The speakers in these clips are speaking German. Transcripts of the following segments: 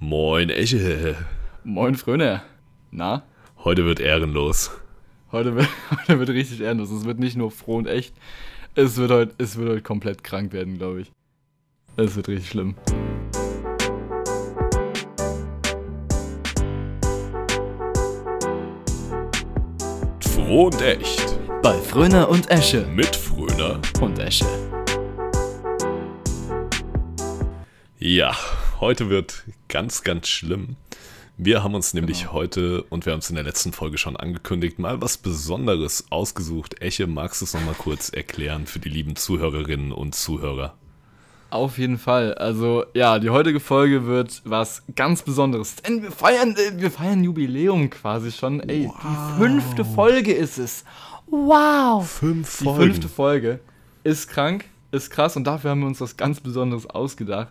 Moin, Eche. Moin, Fröner. Na? Heute wird ehrenlos. Heute wird, heute wird richtig ehrenlos. Es wird nicht nur froh und echt. Es wird heute, es wird heute komplett krank werden, glaube ich. Es wird richtig schlimm. Froh und echt. Bei Fröner und Esche. Mit Fröner. Und Esche. Ja, heute wird ganz, ganz schlimm. Wir haben uns nämlich Genau. heute, und wir haben es in der letzten Folge schon angekündigt, mal was Besonderes ausgesucht. Eche, magst du es nochmal kurz erklären für die lieben Zuhörerinnen und Zuhörer? Auf jeden Fall. Also, ja, die heutige Folge wird was ganz Besonderes. Denn wir feiern, äh, wir feiern Jubiläum quasi schon. Ey, die fünfte Folge ist es. Wow! Fünf Die fünfte Folge ist krank, ist krass und dafür haben wir uns was ganz Besonderes ausgedacht.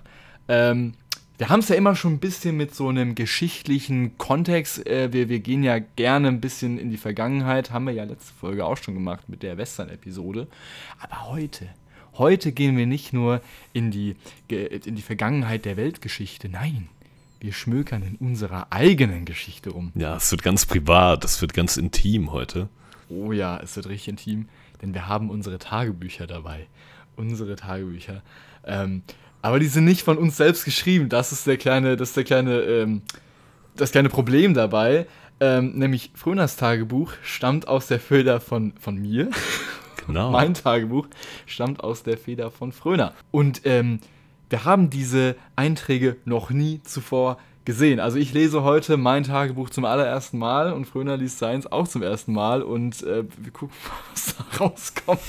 Ähm, wir haben es ja immer schon ein bisschen mit so einem geschichtlichen Kontext. Äh, wir, wir gehen ja gerne ein bisschen in die Vergangenheit. Haben wir ja letzte Folge auch schon gemacht mit der Western-Episode. Aber heute, heute gehen wir nicht nur in die, in die Vergangenheit der Weltgeschichte. Nein, wir schmökern in unserer eigenen Geschichte rum. Ja, es wird ganz privat, es wird ganz intim heute. Oh ja, es wird richtig intim, denn wir haben unsere Tagebücher dabei. Unsere Tagebücher. Ähm, aber die sind nicht von uns selbst geschrieben. Das ist der kleine, das ist der kleine, ähm, das kleine Problem dabei. Ähm, nämlich Fröners Tagebuch stammt aus der Feder von, von mir. Genau. Mein Tagebuch stammt aus der Feder von Fröner. Und ähm, wir haben diese Einträge noch nie zuvor gesehen. Also ich lese heute mein Tagebuch zum allerersten Mal und Fröner liest seins auch zum ersten Mal und äh, wir gucken mal, was da rauskommt.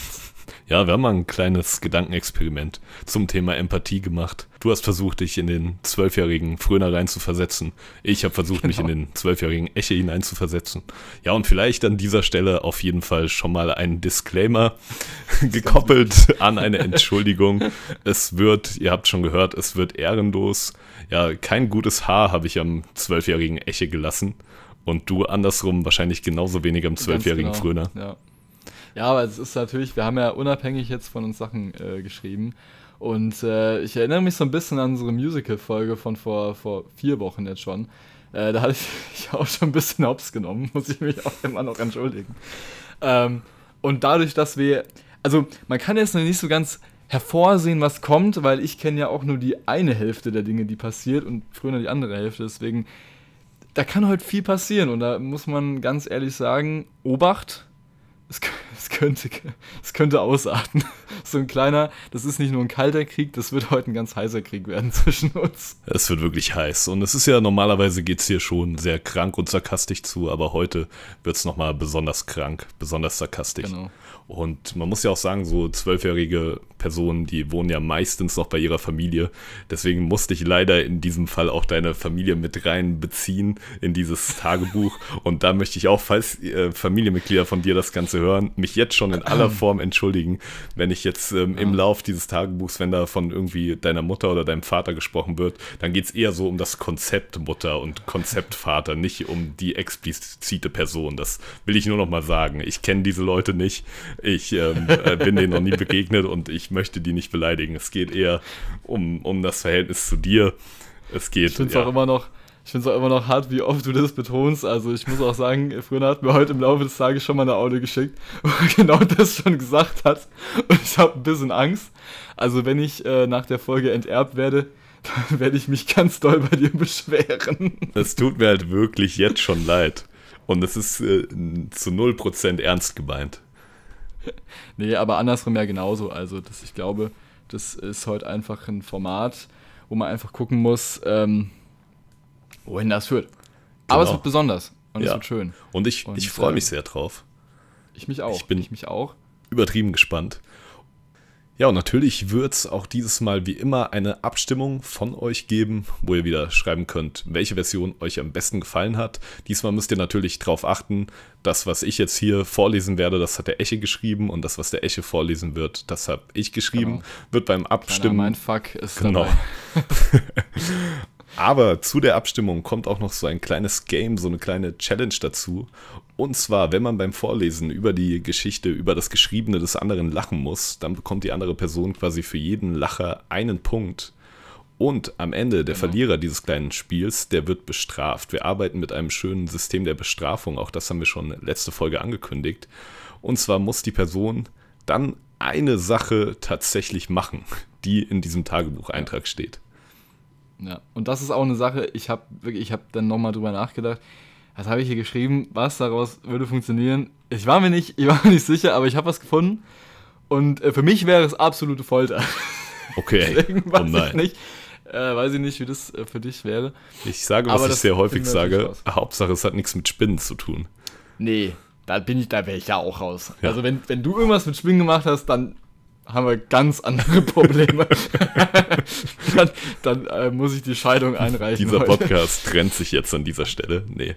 Ja, wir haben mal ein kleines Gedankenexperiment zum Thema Empathie gemacht. Du hast versucht, dich in den zwölfjährigen Fröner reinzuversetzen. Ich habe versucht, mich in Genau. den zwölfjährigen Eche hineinzuversetzen. Ja, und vielleicht an dieser Stelle auf jeden Fall schon mal ein Disclaimer gekoppelt an eine Entschuldigung. Es wird, ihr habt schon gehört, es wird ehrenlos. Ja, kein gutes Haar habe ich am zwölfjährigen Eche gelassen. Und du andersrum wahrscheinlich genauso wenig am zwölfjährigen Ganz Fröner. genau, Ja. Ja, aber es ist natürlich, wir haben ja unabhängig jetzt von uns Sachen äh, geschrieben. Und äh, ich erinnere mich so ein bisschen an unsere Musical-Folge von vor, vor vier Wochen jetzt schon. Äh, da hatte ich, auch schon ein bisschen Hops genommen, muss ich mich auch immer noch entschuldigen. Ähm, und dadurch, dass wir, also man kann jetzt noch nicht so ganz hervorsehen, was kommt, weil ich kenne ja auch nur die eine Hälfte der Dinge, die passiert und früher die andere Hälfte. Deswegen, da kann heute viel passieren und da muss man ganz ehrlich sagen, Obacht, es, es, könnte, es könnte ausarten. So ein kleiner, das ist nicht nur ein kalter Krieg, das wird heute ein ganz heißer Krieg werden zwischen uns. Es wird wirklich heiß. Und es ist ja normalerweise geht es hier schon sehr krank und sarkastisch zu, aber heute wird es nochmal besonders krank, besonders sarkastisch. Genau. Und man muss ja auch sagen, so zwölfjährige Personen, die wohnen ja meistens noch bei ihrer Familie. Deswegen musste ich leider in diesem Fall auch deine Familie mit reinbeziehen in dieses Tagebuch. Und da möchte ich auch, falls äh, Familienmitglieder von dir das Ganze hören, mich jetzt schon in aller Form entschuldigen, wenn ich jetzt ähm, im Lauf dieses Tagebuchs, wenn da von irgendwie deiner Mutter oder deinem Vater gesprochen wird, dann geht es eher so um das Konzept Mutter und Konzept Vater, nicht um die explizite Person. Das will ich nur noch mal sagen. Ich kenne diese Leute nicht. Ich ähm, äh, bin denen noch nie begegnet und ich möchte die nicht beleidigen. Es geht eher um, um das Verhältnis zu dir. Es geht. Ich finde es ja. auch immer noch. Ich finde es auch immer noch hart, wie oft du das betonst. Also ich muss auch sagen, früher hat mir heute im Laufe des Tages schon mal eine Audio geschickt, wo er genau das schon gesagt hat. Und ich habe ein bisschen Angst. Also wenn ich äh, nach der Folge enterbt werde, dann werde ich mich ganz doll bei dir beschweren. Es tut mir halt wirklich jetzt schon leid. Und es ist äh, zu 0% ernst gemeint. Nee, aber andersrum ja genauso. Also das, ich glaube, das ist heute einfach ein Format, wo man einfach gucken muss, ähm, wohin das führt. Aber es Genau. wird besonders und es Ja. wird schön. Und ich, Und, ich freue äh, mich sehr drauf. Ich mich auch. Ich bin- mich auch. Übertrieben gespannt. Ja, und natürlich wird es auch dieses Mal wie immer eine Abstimmung von euch geben, wo ihr wieder schreiben könnt, welche Version euch am besten gefallen hat. Diesmal müsst ihr natürlich darauf achten, das, was ich jetzt hier vorlesen werde, das hat der Eche geschrieben und das, was der Eche vorlesen wird, das habe ich geschrieben. Genau. Wird beim Abstimmen Mein Fuck ist Genau. dabei. Aber zu der Abstimmung kommt auch noch so ein kleines Game, so eine kleine Challenge dazu. Und zwar, wenn man beim Vorlesen über die Geschichte, über das Geschriebene des anderen lachen muss, dann bekommt die andere Person quasi für jeden Lacher einen Punkt. Und am Ende, der genau. Verlierer dieses kleinen Spiels, der wird bestraft. Wir arbeiten mit einem schönen System der Bestrafung. Auch das haben wir schon letzte Folge angekündigt. Und zwar muss die Person dann eine Sache tatsächlich machen, die in diesem Tagebucheintrag steht. Ja, und das ist auch eine Sache, ich habe ich habe dann nochmal drüber nachgedacht. Was habe ich hier geschrieben? Was daraus würde funktionieren? Ich war mir nicht, ich war mir nicht sicher, aber ich habe was gefunden. Und äh, für mich wäre es absolute Folter. Okay. Deswegen weiß oh nein. ich nicht. Äh, weiß ich nicht, wie das äh, für dich wäre. Ich sage, was Aber ich sehr häufig sage. Hauptsache, es hat nichts mit Spinnen zu tun. Nee, da bin ich, da wäre ich ja auch raus. Ja. Also wenn, wenn du irgendwas mit Spinnen gemacht hast, dann haben wir ganz andere Probleme. dann, dann äh, muss ich die Scheidung einreichen. Dieser heute. Podcast trennt sich jetzt an dieser Stelle. Nee.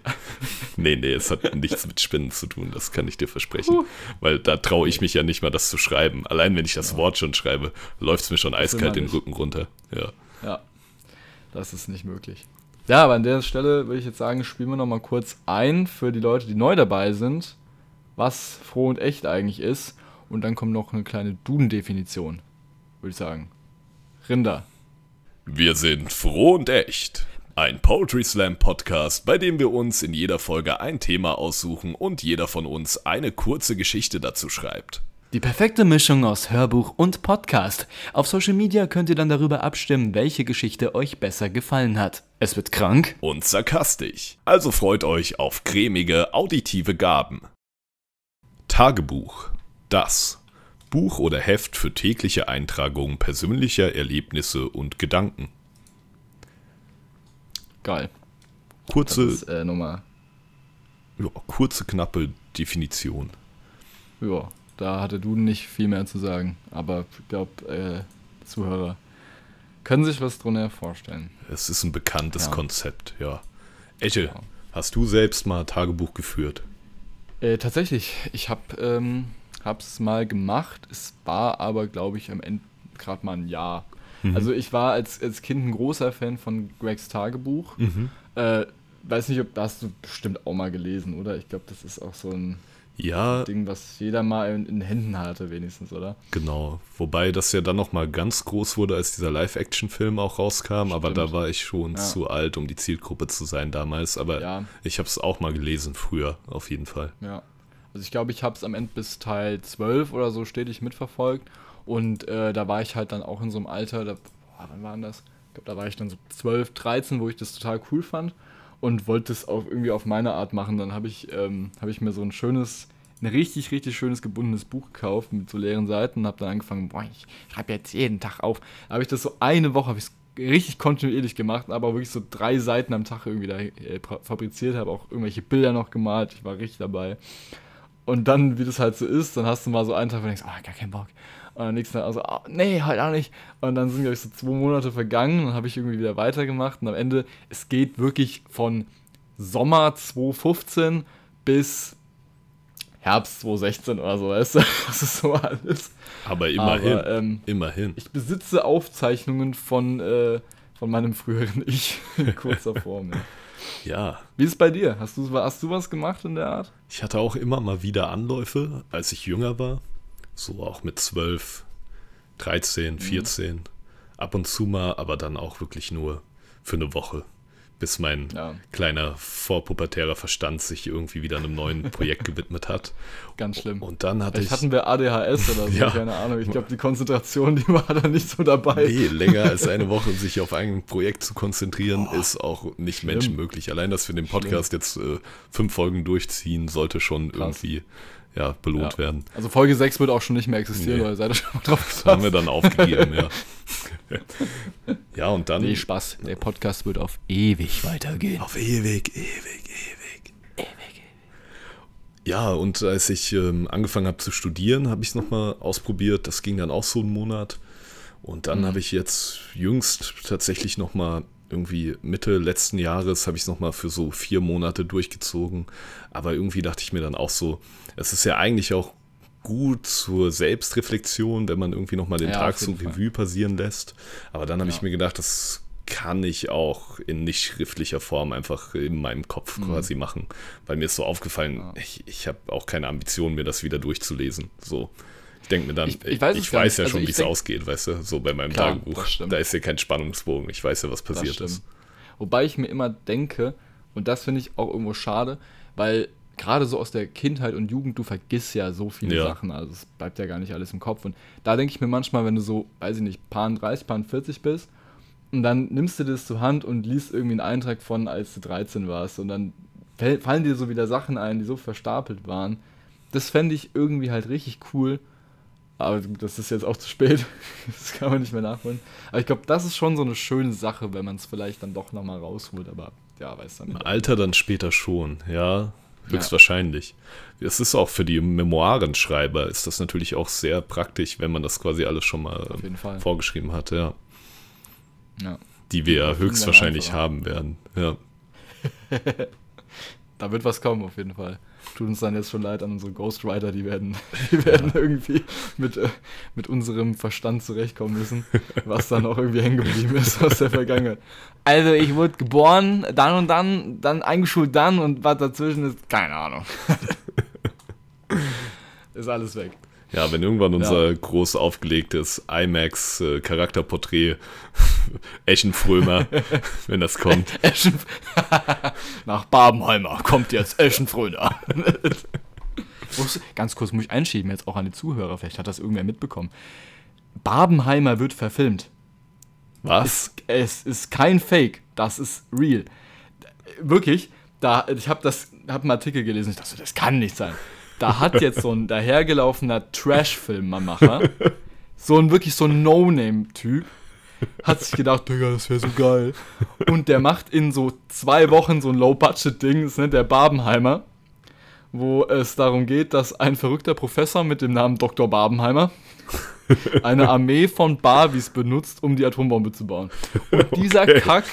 Nee, nee, es hat nichts mit Spinnen zu tun, das kann ich dir versprechen. Uh. Weil da traue ich mich ja nicht mal, das zu schreiben. Allein wenn ich das ja. Wort schon schreibe, läuft es mir schon eiskalt den Rücken runter. Ja. Ja, das ist nicht möglich. Ja, aber an der Stelle würde ich jetzt sagen, spielen wir nochmal kurz ein für die Leute, die neu dabei sind, was froh und echt eigentlich ist. Und dann kommt noch eine kleine Duden-Definition, würde ich sagen. Rinder. Wir sind froh und echt. Ein Poetry Slam Podcast, bei dem wir uns in jeder Folge ein Thema aussuchen und jeder von uns eine kurze Geschichte dazu schreibt. Die perfekte Mischung aus Hörbuch und Podcast. Auf Social Media könnt ihr dann darüber abstimmen, welche Geschichte euch besser gefallen hat. Es wird krank und sarkastisch. Also freut euch auf cremige auditive Gaben. Tagebuch. Das Buch oder Heft für tägliche Eintragung persönlicher Erlebnisse und Gedanken. Geil. Kurze, ist, äh, Nummer. Ja, kurze, knappe Definition. Ja da hatte du nicht viel mehr zu sagen. Aber ich glaube, äh, Zuhörer können sich was drunter vorstellen. Es ist ein bekanntes ja. Konzept, ja. Eche, ja. hast du selbst mal Tagebuch geführt? Äh, tatsächlich, ich habe ähm, es mal gemacht. Es war aber, glaube ich, am Ende gerade mal ein Jahr. Mhm. Also ich war als, als Kind ein großer Fan von Gregs Tagebuch. Mhm. Äh, weiß nicht, ob das du bestimmt auch mal gelesen, oder? Ich glaube, das ist auch so ein ja. Ding, was jeder mal in, in, Händen hatte, wenigstens, oder? Genau. Wobei das ja dann nochmal ganz groß wurde, als dieser Live-Action-Film auch rauskam, Stimmt. aber da war ich schon ja. zu alt, um die Zielgruppe zu sein damals. Aber ja. ich habe es auch mal gelesen, früher, auf jeden Fall. Ja. Also ich glaube, ich habe es am Ende bis Teil 12 oder so stetig mitverfolgt. Und äh, da war ich halt dann auch in so einem Alter, da, boah, wann war das? Ich glaube, da war ich dann so 12, 13, wo ich das total cool fand und wollte es auch irgendwie auf meine Art machen. Dann habe ich, ähm, hab ich mir so ein schönes, ein richtig, richtig schönes gebundenes Buch gekauft mit so leeren Seiten und habe dann angefangen, boah, ich schreibe jetzt jeden Tag auf. Da habe ich das so eine Woche, habe ich richtig kontinuierlich gemacht, aber wirklich so drei Seiten am Tag irgendwie da äh, fabriziert, habe auch irgendwelche Bilder noch gemalt, ich war richtig dabei. Und dann, wie das halt so ist, dann hast du mal so einen Tag, wo du denkst, oh, gar keinen Bock. Und am nächsten Tag also, oh, nee, halt auch nicht. Und dann sind, glaube ich, so zwei Monate vergangen und habe ich irgendwie wieder weitergemacht. Und am Ende, es geht wirklich von Sommer 2015 bis Herbst 2016 oder so, weißt du? Das ist so alles. Aber immerhin. Aber, ähm, immerhin. Ich besitze Aufzeichnungen von, äh, von meinem früheren Ich in kurzer Form. Ja. Ja. Wie ist es bei dir? Hast du, hast du was gemacht in der Art? Ich hatte auch immer mal wieder Anläufe, als ich jünger war. So auch mit 12, 13, 14. Mhm. Ab und zu mal, aber dann auch wirklich nur für eine Woche, bis mein ja. kleiner vorpubertärer Verstand sich irgendwie wieder einem neuen Projekt gewidmet hat. Ganz schlimm. Und dann hatte Vielleicht ich. hatten wir ADHS oder so, ja. keine Ahnung. Ich glaube, die Konzentration, die war da nicht so dabei. Nee, länger als eine Woche sich auf ein Projekt zu konzentrieren, oh, ist auch nicht schlimm. menschenmöglich. Allein, dass wir den Podcast schlimm. jetzt äh, fünf Folgen durchziehen, sollte schon Krass. irgendwie ja, belohnt ja. werden. Also Folge 6 wird auch schon nicht mehr existieren, nee. oder seid ihr schon mal drauf gefasst? haben wir dann aufgegeben, ja. ja, und dann. Nee, Spaß. Der Podcast wird auf ewig weitergehen. Auf ewig, ewig, ewig. Ewig, ewig. Ja, und als ich ähm, angefangen habe zu studieren, habe ich es nochmal ausprobiert. Das ging dann auch so einen Monat. Und dann mhm. habe ich jetzt jüngst tatsächlich nochmal irgendwie Mitte letzten Jahres habe ich es nochmal für so vier Monate durchgezogen. Aber irgendwie dachte ich mir dann auch so, es ist ja eigentlich auch gut zur Selbstreflexion, wenn man irgendwie nochmal den ja, Tag so Revue passieren lässt. Aber dann habe ja. ich mir gedacht, das kann ich auch in nicht schriftlicher Form einfach in meinem Kopf mhm. quasi machen. Weil mir ist so aufgefallen, ja. ich, ich habe auch keine Ambition, mir das wieder durchzulesen. So denke mir dann, ich, ich weiß, ich weiß ja nicht. schon, also wie es ausgeht, weißt du, so bei meinem klar, Tagebuch. Da ist ja kein Spannungsbogen. Ich weiß ja, was passiert ist. Wobei ich mir immer denke, und das finde ich auch irgendwo schade, weil gerade so aus der Kindheit und Jugend, du vergisst ja so viele ja. Sachen, also es bleibt ja gar nicht alles im Kopf. Und da denke ich mir manchmal, wenn du so, weiß ich nicht, paar 30, paar 40 bist, und dann nimmst du das zur Hand und liest irgendwie einen Eintrag von, als du 13 warst, und dann fallen dir so wieder Sachen ein, die so verstapelt waren. Das fände ich irgendwie halt richtig cool. Aber das ist jetzt auch zu spät. Das kann man nicht mehr nachholen. Aber ich glaube, das ist schon so eine schöne Sache, wenn man es vielleicht dann doch nochmal rausholt. Aber ja, weiß dann. Alter dann später schon, ja. Höchstwahrscheinlich. Ja. Es ist auch für die Memoirenschreiber ist das natürlich auch sehr praktisch, wenn man das quasi alles schon mal vorgeschrieben hat, ja. ja. Die wir ja höchstwahrscheinlich haben werden, ja. da wird was kommen, auf jeden Fall. Tut uns dann jetzt schon leid an unsere Ghostwriter, die werden, die werden ja. irgendwie mit, äh, mit unserem Verstand zurechtkommen müssen, was dann auch irgendwie hängen geblieben ist aus der Vergangenheit. Also ich wurde geboren, dann und dann, dann eingeschult dann und was dazwischen ist, keine Ahnung. ist alles weg. Ja, wenn irgendwann unser ja. groß aufgelegtes IMAX äh, Charakterporträt Eschenfrömer, wenn das kommt. Eschen Nach Babenheimer kommt jetzt Eschenfrömer. Ganz kurz muss ich einschieben, jetzt auch an die Zuhörer, vielleicht hat das irgendwer mitbekommen. Babenheimer wird verfilmt. Was? Es, es ist kein Fake, das ist real. Wirklich, da, ich habe hab einen Artikel gelesen, ich dachte, das kann nicht sein. Da hat jetzt so ein dahergelaufener Trash-Filmemacher, so ein wirklich so ein No-Name-Typ, hat sich gedacht, Digga, das wäre so geil. Und der macht in so zwei Wochen so ein Low-Budget-Ding, das nennt der Barbenheimer, wo es darum geht, dass ein verrückter Professor mit dem Namen Dr. Barbenheimer eine Armee von Barbies benutzt, um die Atombombe zu bauen. Und dieser okay. Kack,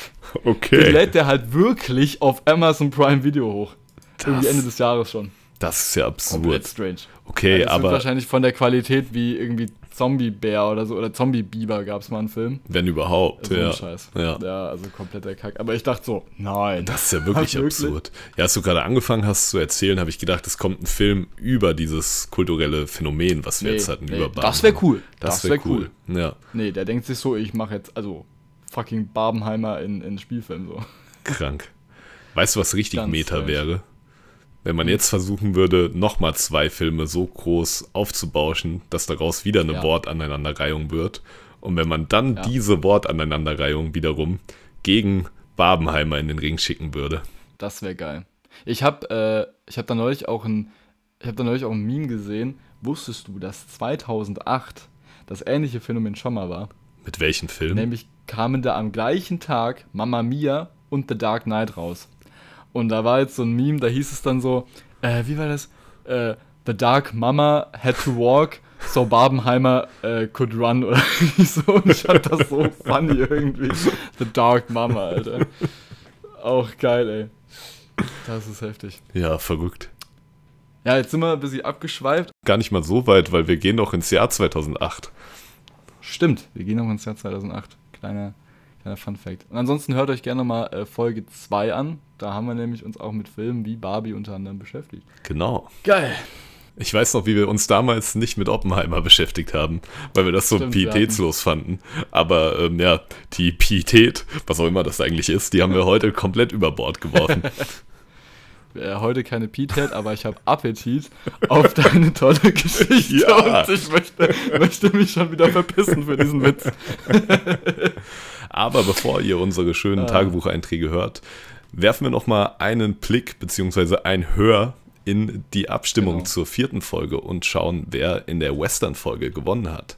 okay. den lädt der halt wirklich auf Amazon Prime Video hoch. Das, Irgendwie Ende des Jahres schon. Das ist ja absurd. Komplett strange. Okay, also aber. wahrscheinlich von der Qualität wie irgendwie Zombie-Bär oder so, oder Zombie-Biber gab es mal einen Film. Wenn überhaupt, also ja. Scheiß. ja. Ja, also kompletter Kack. Aber ich dachte so, nein. Das ist ja wirklich absurd. Ja, als du gerade angefangen hast zu erzählen, habe ich gedacht, es kommt ein Film über dieses kulturelle Phänomen, was wir nee, jetzt hatten, nee, über Das wäre cool. Das, das wäre wär cool. cool. Ja. Nee, der denkt sich so, ich mache jetzt, also fucking Barbenheimer in, in Spielfilm so. Krank. Weißt du, was richtig Ganz Meta strange. wäre? Wenn man jetzt versuchen würde, nochmal zwei Filme so groß aufzubauschen, dass daraus wieder eine ja. Wortaneinanderreihung wird. Und wenn man dann ja. diese Wortaneinanderreihung wiederum gegen Babenheimer in den Ring schicken würde. Das wäre geil. Ich habe äh, hab da neulich auch ein, ich habe da neulich auch ein Meme gesehen. Wusstest du, dass 2008 das ähnliche Phänomen schon mal war? Mit welchem Film? Nämlich kamen da am gleichen Tag Mamma Mia und The Dark Knight raus. Und da war jetzt so ein Meme, da hieß es dann so, äh, wie war das? Äh, The Dark Mama had to walk, so Barbenheimer äh, could run oder so. Und ich fand das so funny irgendwie. The Dark Mama, Alter. Auch geil, ey. Das ist heftig. Ja, verrückt. Ja, jetzt sind wir ein bisschen abgeschweift. Gar nicht mal so weit, weil wir gehen noch ins Jahr 2008. Stimmt, wir gehen noch ins Jahr 2008. Kleiner Kleiner Fun Fact. Und ansonsten hört euch gerne mal äh, Folge 2 an. Da haben wir nämlich uns auch mit Filmen wie Barbie unter anderem beschäftigt. Genau. Geil. Ich weiß noch, wie wir uns damals nicht mit Oppenheimer beschäftigt haben, weil wir das so Stimmt, pietätslos fanden. Aber ähm, ja, die Pietät, was auch immer das eigentlich ist, die haben wir heute komplett über Bord geworfen. äh, heute keine Pietät, aber ich habe Appetit auf deine tolle Geschichte ja. und ich möchte, möchte mich schon wieder verpissen für diesen Witz. Aber bevor ihr unsere schönen ah. Tagebucheinträge hört, werfen wir nochmal einen Blick bzw. ein Hör in die Abstimmung genau. zur vierten Folge und schauen, wer in der Western-Folge gewonnen hat.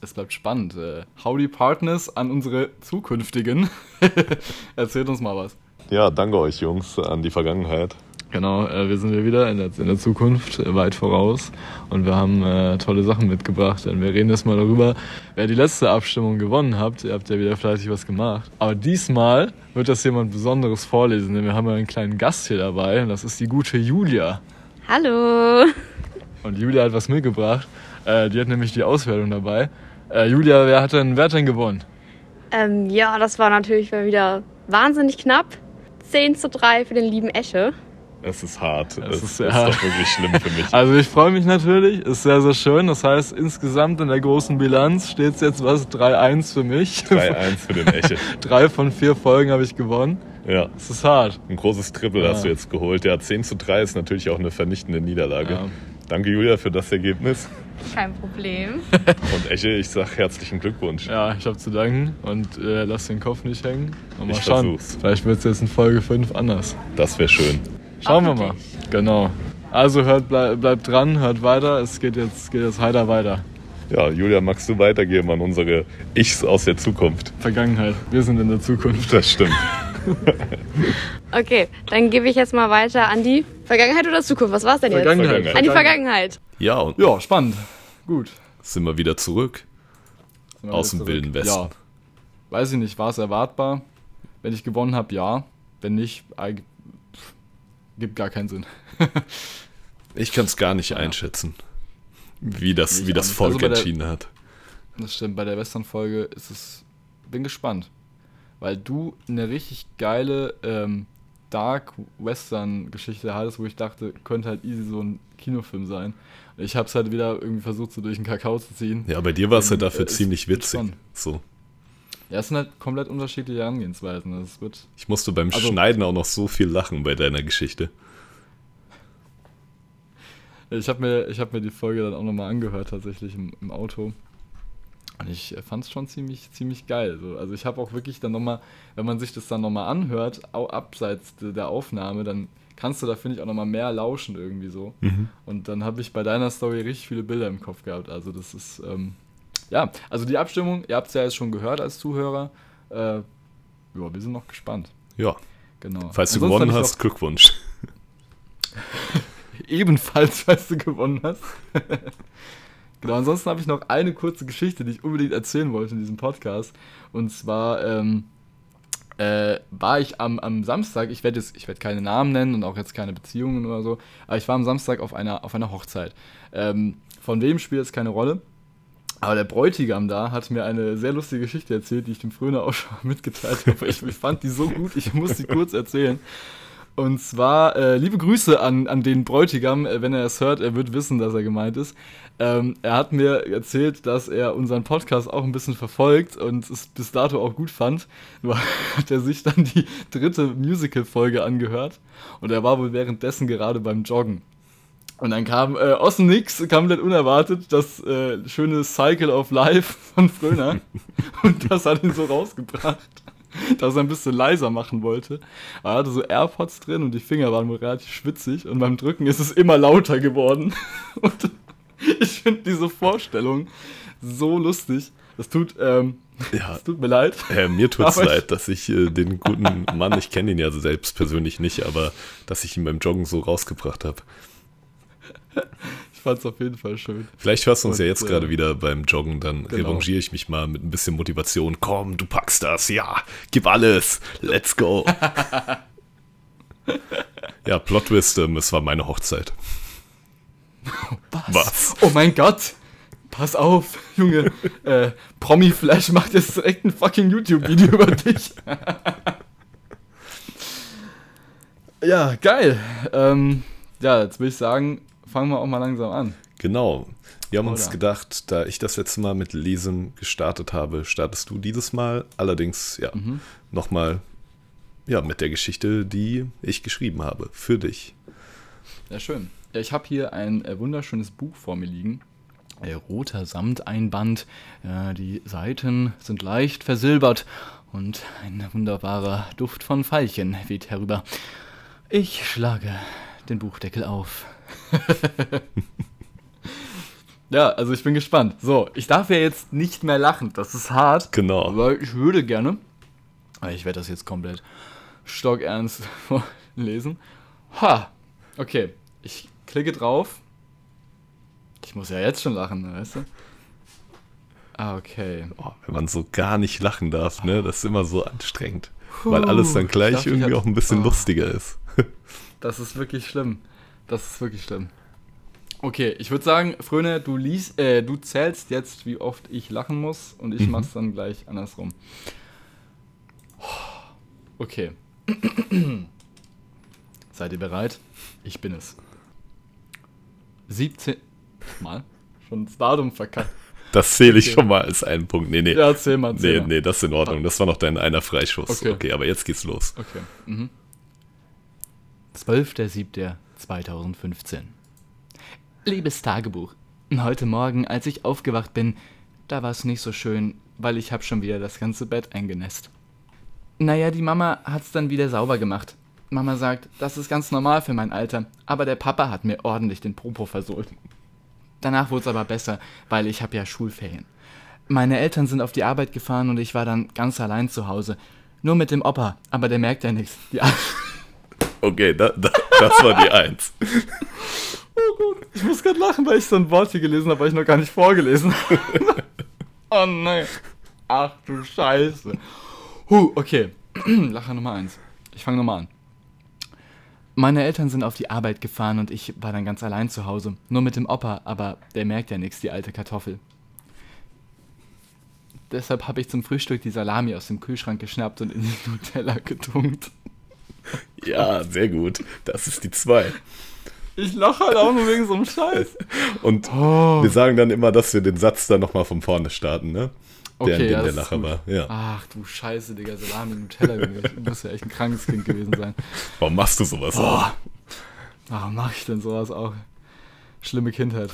Es bleibt spannend. Äh, Howdy Partners an unsere zukünftigen. Erzählt uns mal was. Ja, danke euch Jungs an die Vergangenheit. Genau, äh, wir sind hier wieder in der, in der Zukunft, äh, weit voraus. Und wir haben äh, tolle Sachen mitgebracht. Denn wir reden jetzt mal darüber, wer die letzte Abstimmung gewonnen habt. Ihr habt ja wieder fleißig was gemacht. Aber diesmal wird das jemand Besonderes vorlesen, denn wir haben ja einen kleinen Gast hier dabei. Und das ist die gute Julia. Hallo. Und Julia hat was mitgebracht. Äh, die hat nämlich die Auswertung dabei. Äh, Julia, wer hat denn, wer hat denn gewonnen? Ähm, ja, das war natürlich wieder wahnsinnig knapp. 10 zu 3 für den lieben Esche. Es ist hart. Es Es, ist ist, hart. doch wirklich schlimm für mich. Also ich freue mich natürlich, ist sehr, sehr schön. Das heißt, insgesamt in der großen Bilanz steht es jetzt was 3-1 für mich. 3-1 für den Eche. Drei von vier Folgen habe ich gewonnen. Ja, Es ist hart. ein großes Triple Ja. hast du jetzt geholt. Ja, 10 zu 3 ist natürlich auch eine vernichtende Niederlage. Ja. Danke, Julia, für das Ergebnis. Kein Problem. Und Eche, ich sag herzlichen Glückwunsch. Ja, ich habe zu danken und äh, lass den Kopf nicht hängen. Und mal Ich schauen. versuch's. Vielleicht wird es jetzt in Folge 5 anders. Das wäre schön. Schauen wir mal. Genau. Also hört, bleib, bleibt dran, hört weiter. Es geht jetzt, geht jetzt heiter weiter. Ja, Julia, magst du weitergeben an unsere Ichs aus der Zukunft? Vergangenheit. Wir sind in der Zukunft. Das stimmt. Okay, dann gebe ich jetzt mal weiter an die Vergangenheit oder Zukunft. Was war es denn jetzt? Vergangenheit. An die Vergangenheit. Ja, und Ja, spannend. Gut. sind wir wieder zurück. Wir Aus wieder dem Wilden Westen. Ja. Weiß ich nicht, war es erwartbar? Wenn ich gewonnen habe, ja. Wenn nicht, eig- pff, gibt gar keinen Sinn. Ich kann es gar nicht einschätzen, wie das, Ich wie das nicht. Volk Also bei der- entschieden hat. Das stimmt, bei der Western-Folge ist es. Bin gespannt. Weil du eine richtig geile ähm, Dark Western-Geschichte hattest, wo ich dachte, könnte halt easy so ein Kinofilm sein. Und ich hab's halt wieder irgendwie versucht, so durch den Kakao zu ziehen. Ja, bei dir war es ja dafür äh, ziemlich witzig. So. Ja, es sind halt komplett unterschiedliche Herangehensweisen. Also es wird. Ich musste beim Also- Schneiden auch noch so viel lachen bei deiner Geschichte. Ich habe mir, ich hab mir die Folge dann auch nochmal angehört, tatsächlich im, im Auto. Und ich fand es schon ziemlich, ziemlich geil. So. Also ich habe auch wirklich dann nochmal, wenn man sich das dann nochmal anhört, auch abseits de- der Aufnahme, dann kannst du da, finde ich, auch nochmal mehr lauschen irgendwie so. Und dann habe ich bei deiner Story richtig viele Bilder im Kopf gehabt. Also das ist, ähm, ja, also die Abstimmung, ihr habt es ja jetzt schon gehört als Zuhörer. Äh, ja, wir sind noch gespannt. Ja, Genau. falls du Ansonsten gewonnen hast, Glückwunsch. Ebenfalls, falls du gewonnen hast. genau, ansonsten habe ich noch eine kurze Geschichte, die ich unbedingt erzählen wollte in diesem Podcast. Und zwar ähm, äh, war ich am, am Samstag, ich werde jetzt, ich werde keine Namen nennen und auch jetzt keine Beziehungen oder so, aber ich war am Samstag auf einer, auf einer Hochzeit. Ähm, von wem spielt es keine Rolle? Aber der Bräutigam da hat mir eine sehr lustige Geschichte erzählt, die ich dem Fröner auch schon mitgeteilt habe. Ich, ich fand die so gut, ich muss sie kurz erzählen. Und zwar, äh, liebe Grüße an, an den Bräutigam, äh, wenn er es hört, er wird wissen, dass er gemeint ist. Ähm, er hat mir erzählt, dass er unseren Podcast auch ein bisschen verfolgt und es bis dato auch gut fand. Nur hat er sich dann die dritte Musical-Folge angehört und er war wohl währenddessen gerade beim Joggen. Und dann kam äh, aus dem Nix, komplett unerwartet, das äh, schöne Cycle of Life von Fröner. und das hat ihn so rausgebracht, dass er ein bisschen leiser machen wollte. Er hatte so AirPods drin und die Finger waren wohl relativ schwitzig. Und beim Drücken ist es immer lauter geworden. Und ich finde diese Vorstellung so lustig. Das tut, ähm, Ja, das tut mir leid. äh, mir Aber ich- leid, dass ich äh, den guten Mann, ich kenne ihn ja selbst persönlich nicht, aber dass ich ihn beim Joggen so rausgebracht habe. Ich fand es auf jeden Fall schön. Vielleicht hörst du uns Und, ja jetzt äh, gerade wieder beim Joggen, dann genau. revanchiere ich mich mal mit ein bisschen Motivation. Komm, du packst das, ja, gib alles, let's go. ja, Plot Twist, ähm, es war meine Hochzeit. Was? Oh mein Gott! Pass auf, Junge. äh, Promi Flash macht jetzt direkt ein fucking YouTube-Video über dich. ja, geil. Ähm, ja, jetzt will ich sagen, fangen wir auch mal langsam an. Genau. Wir haben uns Oder? gedacht, da ich das letzte Mal mit Lesen gestartet habe, startest du dieses Mal. Allerdings, ja, Mhm. nochmal ja, mit der Geschichte, die ich geschrieben habe. Für dich. Ja, schön. Ja, ich habe hier ein äh, wunderschönes Buch vor mir liegen. Äh, roter Samteinband. Ja, die Seiten sind leicht versilbert und ein wunderbarer Duft von Veilchen weht herüber. Ich schlage den Buchdeckel auf. Ja, also ich bin gespannt. So, ich darf ja jetzt nicht mehr lachen. Das ist hart. Genau. Aber ich würde gerne. Aber Ich werde das jetzt komplett stockernst vorlesen. Ha! Okay, ich klicke drauf. Ich muss ja jetzt schon lachen, weißt du? Ah, okay. Oh, wenn man so gar nicht lachen darf, ne? Das ist immer so anstrengend. Weil alles dann gleich dachte, irgendwie hab- auch ein bisschen Oh. lustiger ist. Das ist wirklich schlimm. Das ist wirklich schlimm. Okay, ich würde sagen, Fröne, du liest, äh, du zählst jetzt, wie oft ich lachen muss und ich mach's dann gleich andersrum. Okay. Seid ihr bereit? Ich bin es. 17. Mal. Schon das Datum verkackt. Das zähle ich Okay. schon mal als einen Punkt. Nee, nee. Ja, erzähl mal. Erzähl nee, mal. nee, das ist in Ordnung. Das war noch dein einer Freischuss. Okay. Okay, aber jetzt geht's los. Okay. Mhm. 12.07.2015 Liebes Tagebuch, heute Morgen, als ich aufgewacht bin, da war es nicht so schön, weil ich habe schon wieder das ganze Bett eingenässt. Naja, die Mama hat's dann wieder sauber gemacht. Mama sagt, das ist ganz normal für mein Alter, aber der Papa hat mir ordentlich den Popo versohlt. Danach wurde es aber besser, weil ich habe ja Schulferien. Meine Eltern sind auf die Arbeit gefahren und ich war dann ganz allein zu Hause. Nur mit dem Opa, aber der merkt ja nichts. Die Okay, da, da, das war die Eins. Oh Gott, ich muss gerade lachen, weil ich so ein Wort hier gelesen habe, weil ich noch gar nicht vorgelesen habe. oh nein. Ach du Scheiße. Huh, okay. Lacher Nummer eins. Ich fange nochmal an. Meine Eltern sind auf die Arbeit gefahren und ich war dann ganz allein zu Hause. Nur mit dem Opa, aber der merkt ja nichts, die alte Kartoffel. Deshalb habe ich zum Frühstück die Salami aus dem Kühlschrank geschnappt und in die Nutella getunkt. Ja, sehr gut. Das ist die zwei. Ich lache halt auch nur wegen so einem Scheiß. Und Oh. wir sagen dann immer, dass wir den Satz dann nochmal von vorne starten, ne? Der, Okay, in dem der Lacher war. Ja. Ach du Scheiße, Digga, Salami, Nutella. Du musst ja echt ein krankes Kind gewesen sein. Warum machst du sowas? Boah. Warum mache ich denn sowas auch? Schlimme Kindheit.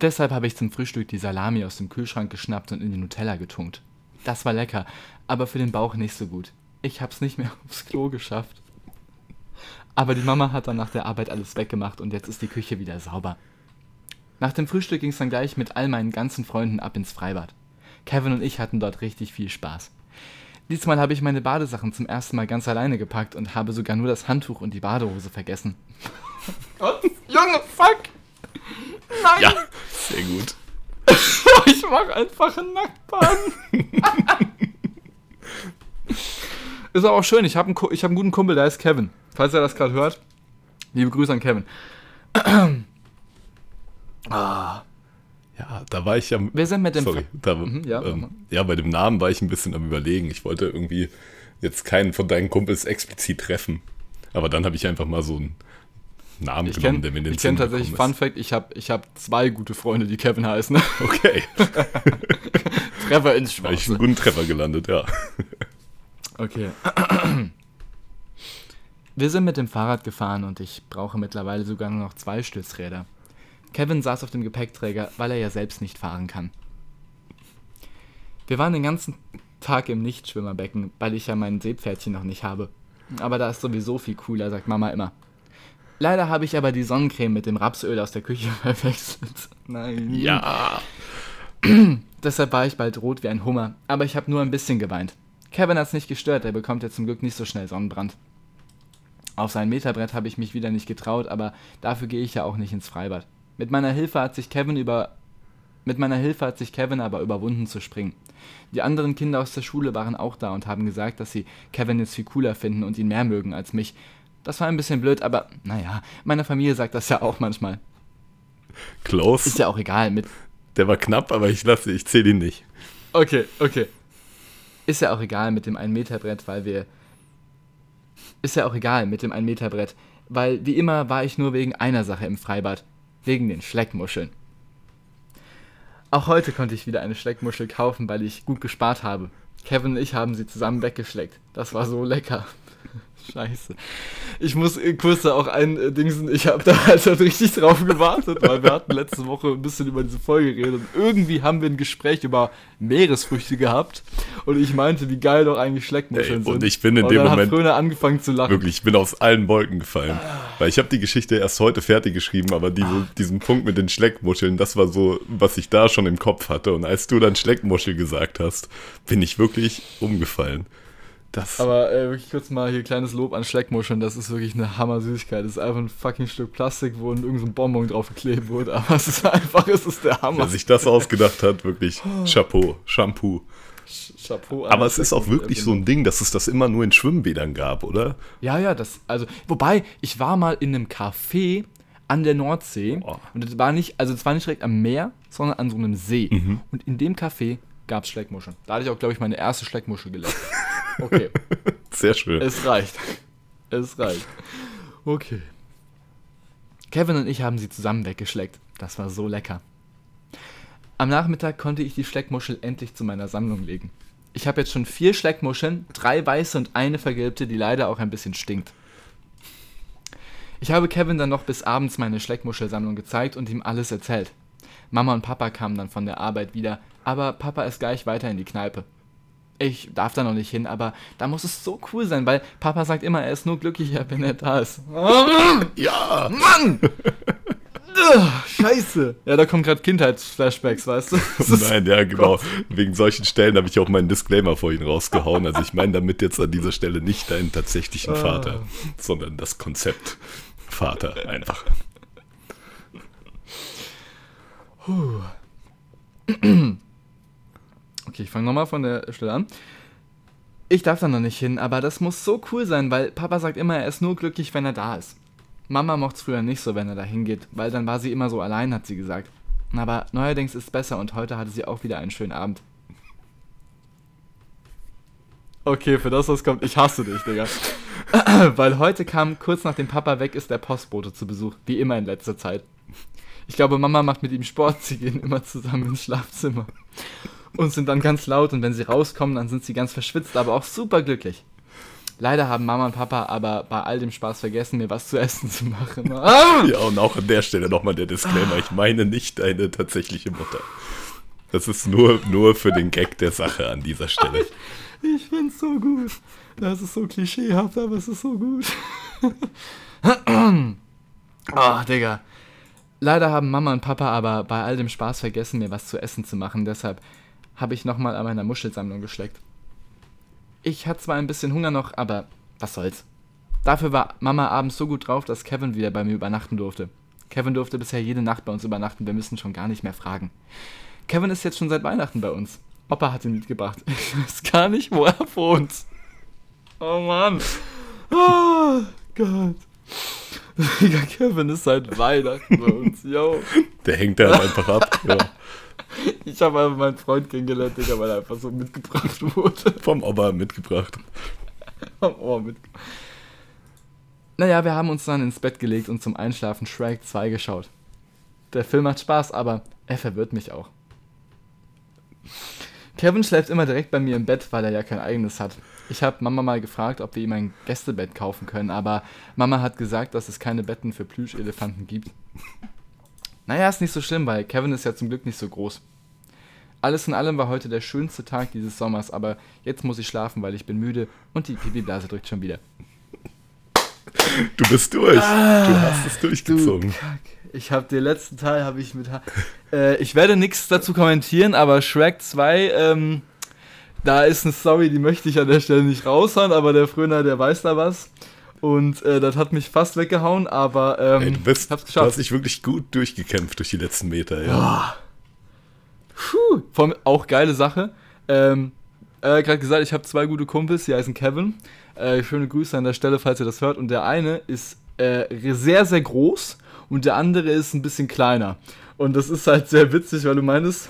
Deshalb habe ich zum Frühstück die Salami aus dem Kühlschrank geschnappt und in die Nutella getunkt. Das war lecker, aber für den Bauch nicht so gut. Ich hab's nicht mehr aufs Klo geschafft. Aber die Mama hat dann nach der Arbeit alles weggemacht und jetzt ist die Küche wieder sauber. Nach dem Frühstück ging es dann gleich mit all meinen ganzen Freunden ab ins Freibad. Kevin und ich hatten dort richtig viel Spaß. Diesmal habe ich meine Badesachen zum ersten Mal ganz alleine gepackt und habe sogar nur das Handtuch und die Badehose vergessen. Gott, Junge, fuck! Nein! Ja, sehr gut. Ich mach einfach einen Nacktbaden. Ist aber auch schön. Ich habe einen, ich hab einen guten Kumpel, der heißt Kevin. Falls er das gerade hört, liebe Grüße an Kevin. ah, Ja, da war ich ja. wir sind mit dem. Sorry, da, Mhm, ja, ähm, ja, bei dem Namen war ich ein bisschen am Überlegen. Ich wollte irgendwie jetzt keinen von deinen Kumpels explizit treffen. Aber dann habe ich einfach mal so einen Namen Ich genommen, kenne der mir in den ich kenn Sinn tatsächlich, Fun Fact, ich habe ich hab zwei gute Freunde, die Kevin heißen. Okay, Treffer ins da habe ich Schwarze. einen guten Treffer gelandet, ja. Okay. Wir sind mit dem Fahrrad gefahren und ich brauche mittlerweile sogar nur noch zwei Stützräder. Kevin saß auf dem Gepäckträger, weil er ja selbst nicht fahren kann. Wir waren den ganzen Tag im Nichtschwimmerbecken, weil ich ja mein Seepferdchen noch nicht habe. Aber da ist sowieso viel cooler, sagt Mama immer. Leider habe ich aber die Sonnencreme mit dem Rapsöl aus der Küche verwechselt. Nein. Ja, Deshalb war ich bald rot wie ein Hummer, aber ich habe nur ein bisschen geweint. Kevin hat's nicht gestört, er bekommt ja zum Glück nicht so schnell Sonnenbrand. Auf sein Meterbrett habe ich mich wieder nicht getraut, aber dafür gehe ich ja auch nicht ins Freibad. Mit meiner Hilfe hat sich Kevin über mit meiner Hilfe hat sich Kevin aber überwunden zu springen. Die anderen Kinder aus der Schule waren auch da und haben gesagt, dass sie Kevin jetzt viel cooler finden und ihn mehr mögen als mich. Das war ein bisschen blöd, aber naja, meine Familie sagt das ja auch manchmal. close. Ist ja auch egal, mit Der war knapp, aber ich lasse, ich zähle ihn nicht. Okay, okay. Ist ja auch egal mit dem 1-Meter-Brett, weil wir. Ist ja auch egal mit dem 1-Meter-Brett, weil wie immer war ich nur wegen einer Sache im Freibad. Wegen den Schleckmuscheln. Auch heute konnte ich wieder eine Schleckmuschel kaufen, weil ich gut gespart habe. Kevin und ich haben sie zusammen weggeschleckt. Das war so lecker. Scheiße. Ich muss äh, kurz da auch ein äh, Dingsen, ich habe da halt schon richtig drauf gewartet, weil wir hatten letzte Woche ein bisschen über diese Folge geredet und irgendwie haben wir ein Gespräch über Meeresfrüchte gehabt und ich meinte, wie geil doch eigentlich Schleckmuscheln sind. und ich bin in und dem Moment- hat Fröner angefangen zu lachen. Wirklich, ich bin aus allen Wolken gefallen. Weil ich habe die Geschichte erst heute fertig geschrieben, aber diese, diesen Punkt mit den Schleckmuscheln, das war so, was ich da schon im Kopf hatte. Und als du dann Schleckmuschel gesagt hast, bin ich wirklich umgefallen. Das, Aber äh, wirklich kurz mal hier kleines Lob an Schleckmuscheln, das ist wirklich eine Hammer-Süßigkeit. Das ist einfach ein fucking Stück Plastik, wo irgendein so Bonbon drauf geklebt wurde, aber es ist einfach, es ist der Hammer. wer sich das ausgedacht hat, wirklich Chapeau, Shampoo. Chapeau. Aber es ist auch wirklich so ein Ding, dass es das immer nur in Schwimmbädern gab, oder? Ja, ja, das, also, wobei, ich war mal in einem Café an der Nordsee Oh. und das war nicht, also es war nicht direkt am Meer, sondern an so einem See. Und in dem Café gab es Schleckmuscheln. Da hatte ich auch, glaube ich, meine erste Schleckmuschel geleckt. Okay. Sehr schön. Es reicht. Es reicht. Okay. Kevin und ich haben sie zusammen weggeschleckt. Das war so lecker. Am Nachmittag konnte ich die Schleckmuschel endlich zu meiner Sammlung legen. Ich habe jetzt schon vier Schleckmuscheln, drei weiße und eine vergilbte, die leider auch ein bisschen stinkt. Ich habe Kevin dann noch bis abends meine Schleckmuschelsammlung gezeigt und ihm alles erzählt. Mama und Papa kamen dann von der Arbeit wieder, aber Papa ist gleich weiter in die Kneipe. Ich darf da noch nicht hin, aber da muss es so cool sein, weil Papa sagt immer, er ist nur glücklicher, wenn er da ist. Ja! Mann! Scheiße. Ja, da kommen gerade Kindheitsflashbacks, weißt du? Nein, ja, genau. Wegen solchen Stellen habe ich auch meinen Disclaimer vorhin rausgehauen. Also ich meine damit jetzt an dieser Stelle nicht deinen tatsächlichen Vater, sondern das Konzept Vater einfach. Okay, ich fange nochmal von der Stelle an. Ich darf da noch nicht hin, aber das muss so cool sein, weil Papa sagt immer, er ist nur glücklich, wenn er da ist. Mama mochte es früher nicht so, wenn er da hingeht, weil dann war sie immer so allein, hat sie gesagt. Aber neuerdings ist es besser und heute hatte sie auch wieder einen schönen Abend. Okay, für das, was kommt, ich hasse dich, Digga. weil heute kam kurz nachdem Papa weg ist der Postbote zu Besuch, wie immer in letzter Zeit. Ich glaube, Mama macht mit ihm Sport, sie gehen immer zusammen ins Schlafzimmer und sind dann ganz laut und wenn sie rauskommen, dann sind sie ganz verschwitzt, aber auch super glücklich. Leider haben Mama und Papa aber bei all dem Spaß vergessen, mir was zu essen zu machen. Ah! Ja, und auch an der Stelle nochmal der Disclaimer. Ich meine nicht deine tatsächliche Mutter. Das ist nur, nur für den Gag der Sache an dieser Stelle. Ich find's so gut. Das ist so klischeehaft, aber es ist so gut. Ah, Digga. Leider haben Mama und Papa aber bei all dem Spaß vergessen, mir was zu essen zu machen. Deshalb habe ich nochmal an meiner Muschelsammlung geschleckt. Ich hatte zwar ein bisschen Hunger noch, aber was soll's. Dafür war Mama abends so gut drauf, dass Kevin wieder bei mir übernachten durfte. Kevin durfte bisher jede Nacht bei uns übernachten, wir müssen schon gar nicht mehr fragen. Kevin ist jetzt schon seit Weihnachten bei uns. Opa hat ihn mitgebracht. Ich weiß gar nicht, wo er wohnt. Oh Mann. Oh Gott. Kevin ist seit Weihnachten bei uns. Yo. Der hängt da halt einfach ab. Ja. Ich habe einfach meinen Freund kennengelernt, Digga, weil er einfach so mitgebracht wurde. Vom Opa mitgebracht. Oh, mit. Naja, wir haben uns dann ins Bett gelegt und zum Einschlafen Shrek 2 geschaut. Der Film macht Spaß, aber er verwirrt mich auch. Kevin schläft immer direkt bei mir im Bett, weil er ja kein eigenes hat. Ich habe Mama mal gefragt, ob wir ihm ein Gästebett kaufen können, aber Mama hat gesagt, dass es keine Betten für Plüschelefanten gibt. Naja, ist nicht so schlimm, weil Kevin ist ja zum Glück nicht so groß. Alles in allem war heute der schönste Tag dieses Sommers, aber jetzt muss ich schlafen, weil ich bin müde und die Pipi-Blase drückt schon wieder. Du bist durch. du hast es durchgezogen. Kack. Ich habe den letzten Teil habe ich mit. Äh, ich werde nichts dazu kommentieren, aber Shrek 2, ähm, da ist eine Story, die möchte ich an der Stelle nicht raushauen, aber der Fröner, der weiß da was. Und äh, das hat mich fast weggehauen, aber ähm, Ey, du, bist, hab's du geschafft. hast dich wirklich gut durchgekämpft durch die letzten Meter. Ja. Puh, vor allem auch geile Sache. Ähm, äh, gerade gesagt, ich habe zwei gute Kumpels, die heißen Kevin. Äh, schöne Grüße an der Stelle, falls ihr das hört. Und der eine ist äh, sehr, sehr groß und der andere ist ein bisschen kleiner. Und das ist halt sehr witzig, weil du meinst,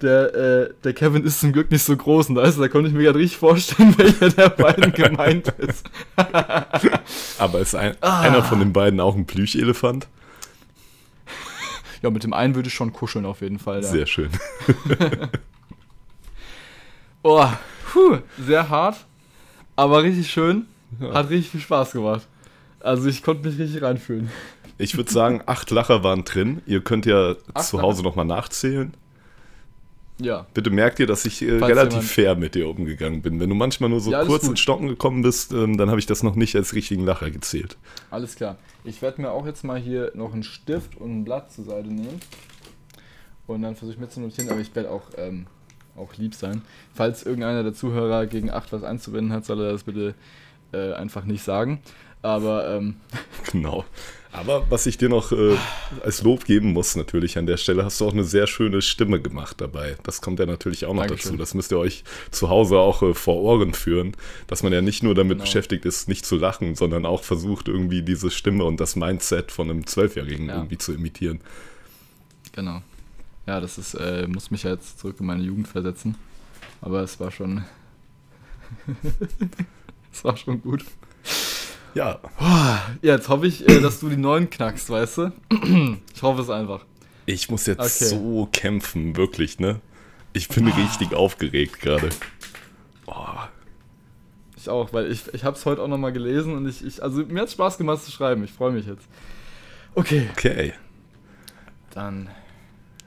der, äh, der Kevin ist zum Glück nicht so groß. Und da, ist, da konnte ich mir gerade richtig vorstellen, welcher der beiden gemeint ist. Aber ist ein, Ah. einer von den beiden auch ein Plüschelefant? Ja, mit dem einen würde ich schon kuscheln auf jeden Fall. Ja. Sehr schön. Oh, puh, sehr hart, aber richtig schön. Hat richtig viel Spaß gemacht. Also ich konnte mich richtig reinfühlen. Ich würde sagen, acht Lacher waren drin. Ihr könnt ja Acht zu Hause nochmal nachzählen. Ja. Bitte merkt ihr, dass ich äh, relativ fair mit dir umgegangen bin. Wenn du manchmal nur so Ja, kurz gut. ins Stocken gekommen bist, ähm, dann habe ich das noch nicht als richtigen Lacher gezählt. Alles klar. Ich werde mir auch jetzt mal hier noch einen Stift und ein Blatt zur Seite nehmen. Und dann versuche ich mir zu notieren, aber ich werde auch, ähm, auch lieb sein. Falls irgendeiner der Zuhörer gegen 8 was einzuwenden hat, soll er das bitte äh, einfach nicht sagen. Aber ähm, Genau. Aber was ich dir noch äh, als Lob geben muss, natürlich an der Stelle, hast du auch eine sehr schöne Stimme gemacht dabei. Das kommt ja natürlich auch noch Dankeschön. dazu. Das müsst ihr euch zu Hause auch äh, vor Ohren führen, dass man ja nicht nur damit Genau. beschäftigt ist, nicht zu lachen, sondern auch versucht, irgendwie diese Stimme und das Mindset von einem Zwölfjährigen Ja. irgendwie zu imitieren. genau. Ja, das ist, äh, muss mich ja jetzt zurück in meine Jugend versetzen. Aber es war schon. Das war schon gut. Ja. Jetzt hoffe ich, äh, dass du die neuen knackst, weißt du? Ich hoffe es einfach. Ich muss jetzt Okay. so kämpfen, wirklich, ne? Ich bin richtig aufgeregt gerade. Boah. Ich auch, weil ich, ich habe es heute auch nochmal gelesen und ich, ich also mir hat Spaß gemacht zu schreiben. Ich freue mich jetzt. Okay, Okay. dann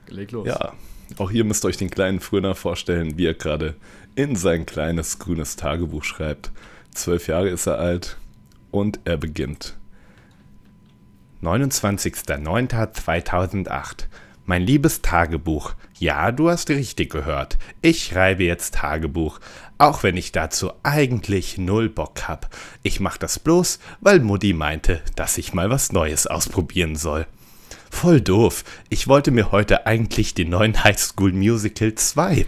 leg los. Ja. Auch hier müsst ihr euch den kleinen Fröner vorstellen, wie er gerade in sein kleines grünes Tagebuch schreibt. Zwölf Jahre ist er alt und er beginnt. 29.09.2008. Mein liebes Tagebuch. Ja, du hast richtig gehört. Ich schreibe jetzt Tagebuch, auch wenn ich dazu eigentlich null Bock hab. Ich mach das bloß, weil Mutti meinte, dass ich mal was Neues ausprobieren soll. Voll doof. Ich wollte mir heute eigentlich den neuen High School Musical 2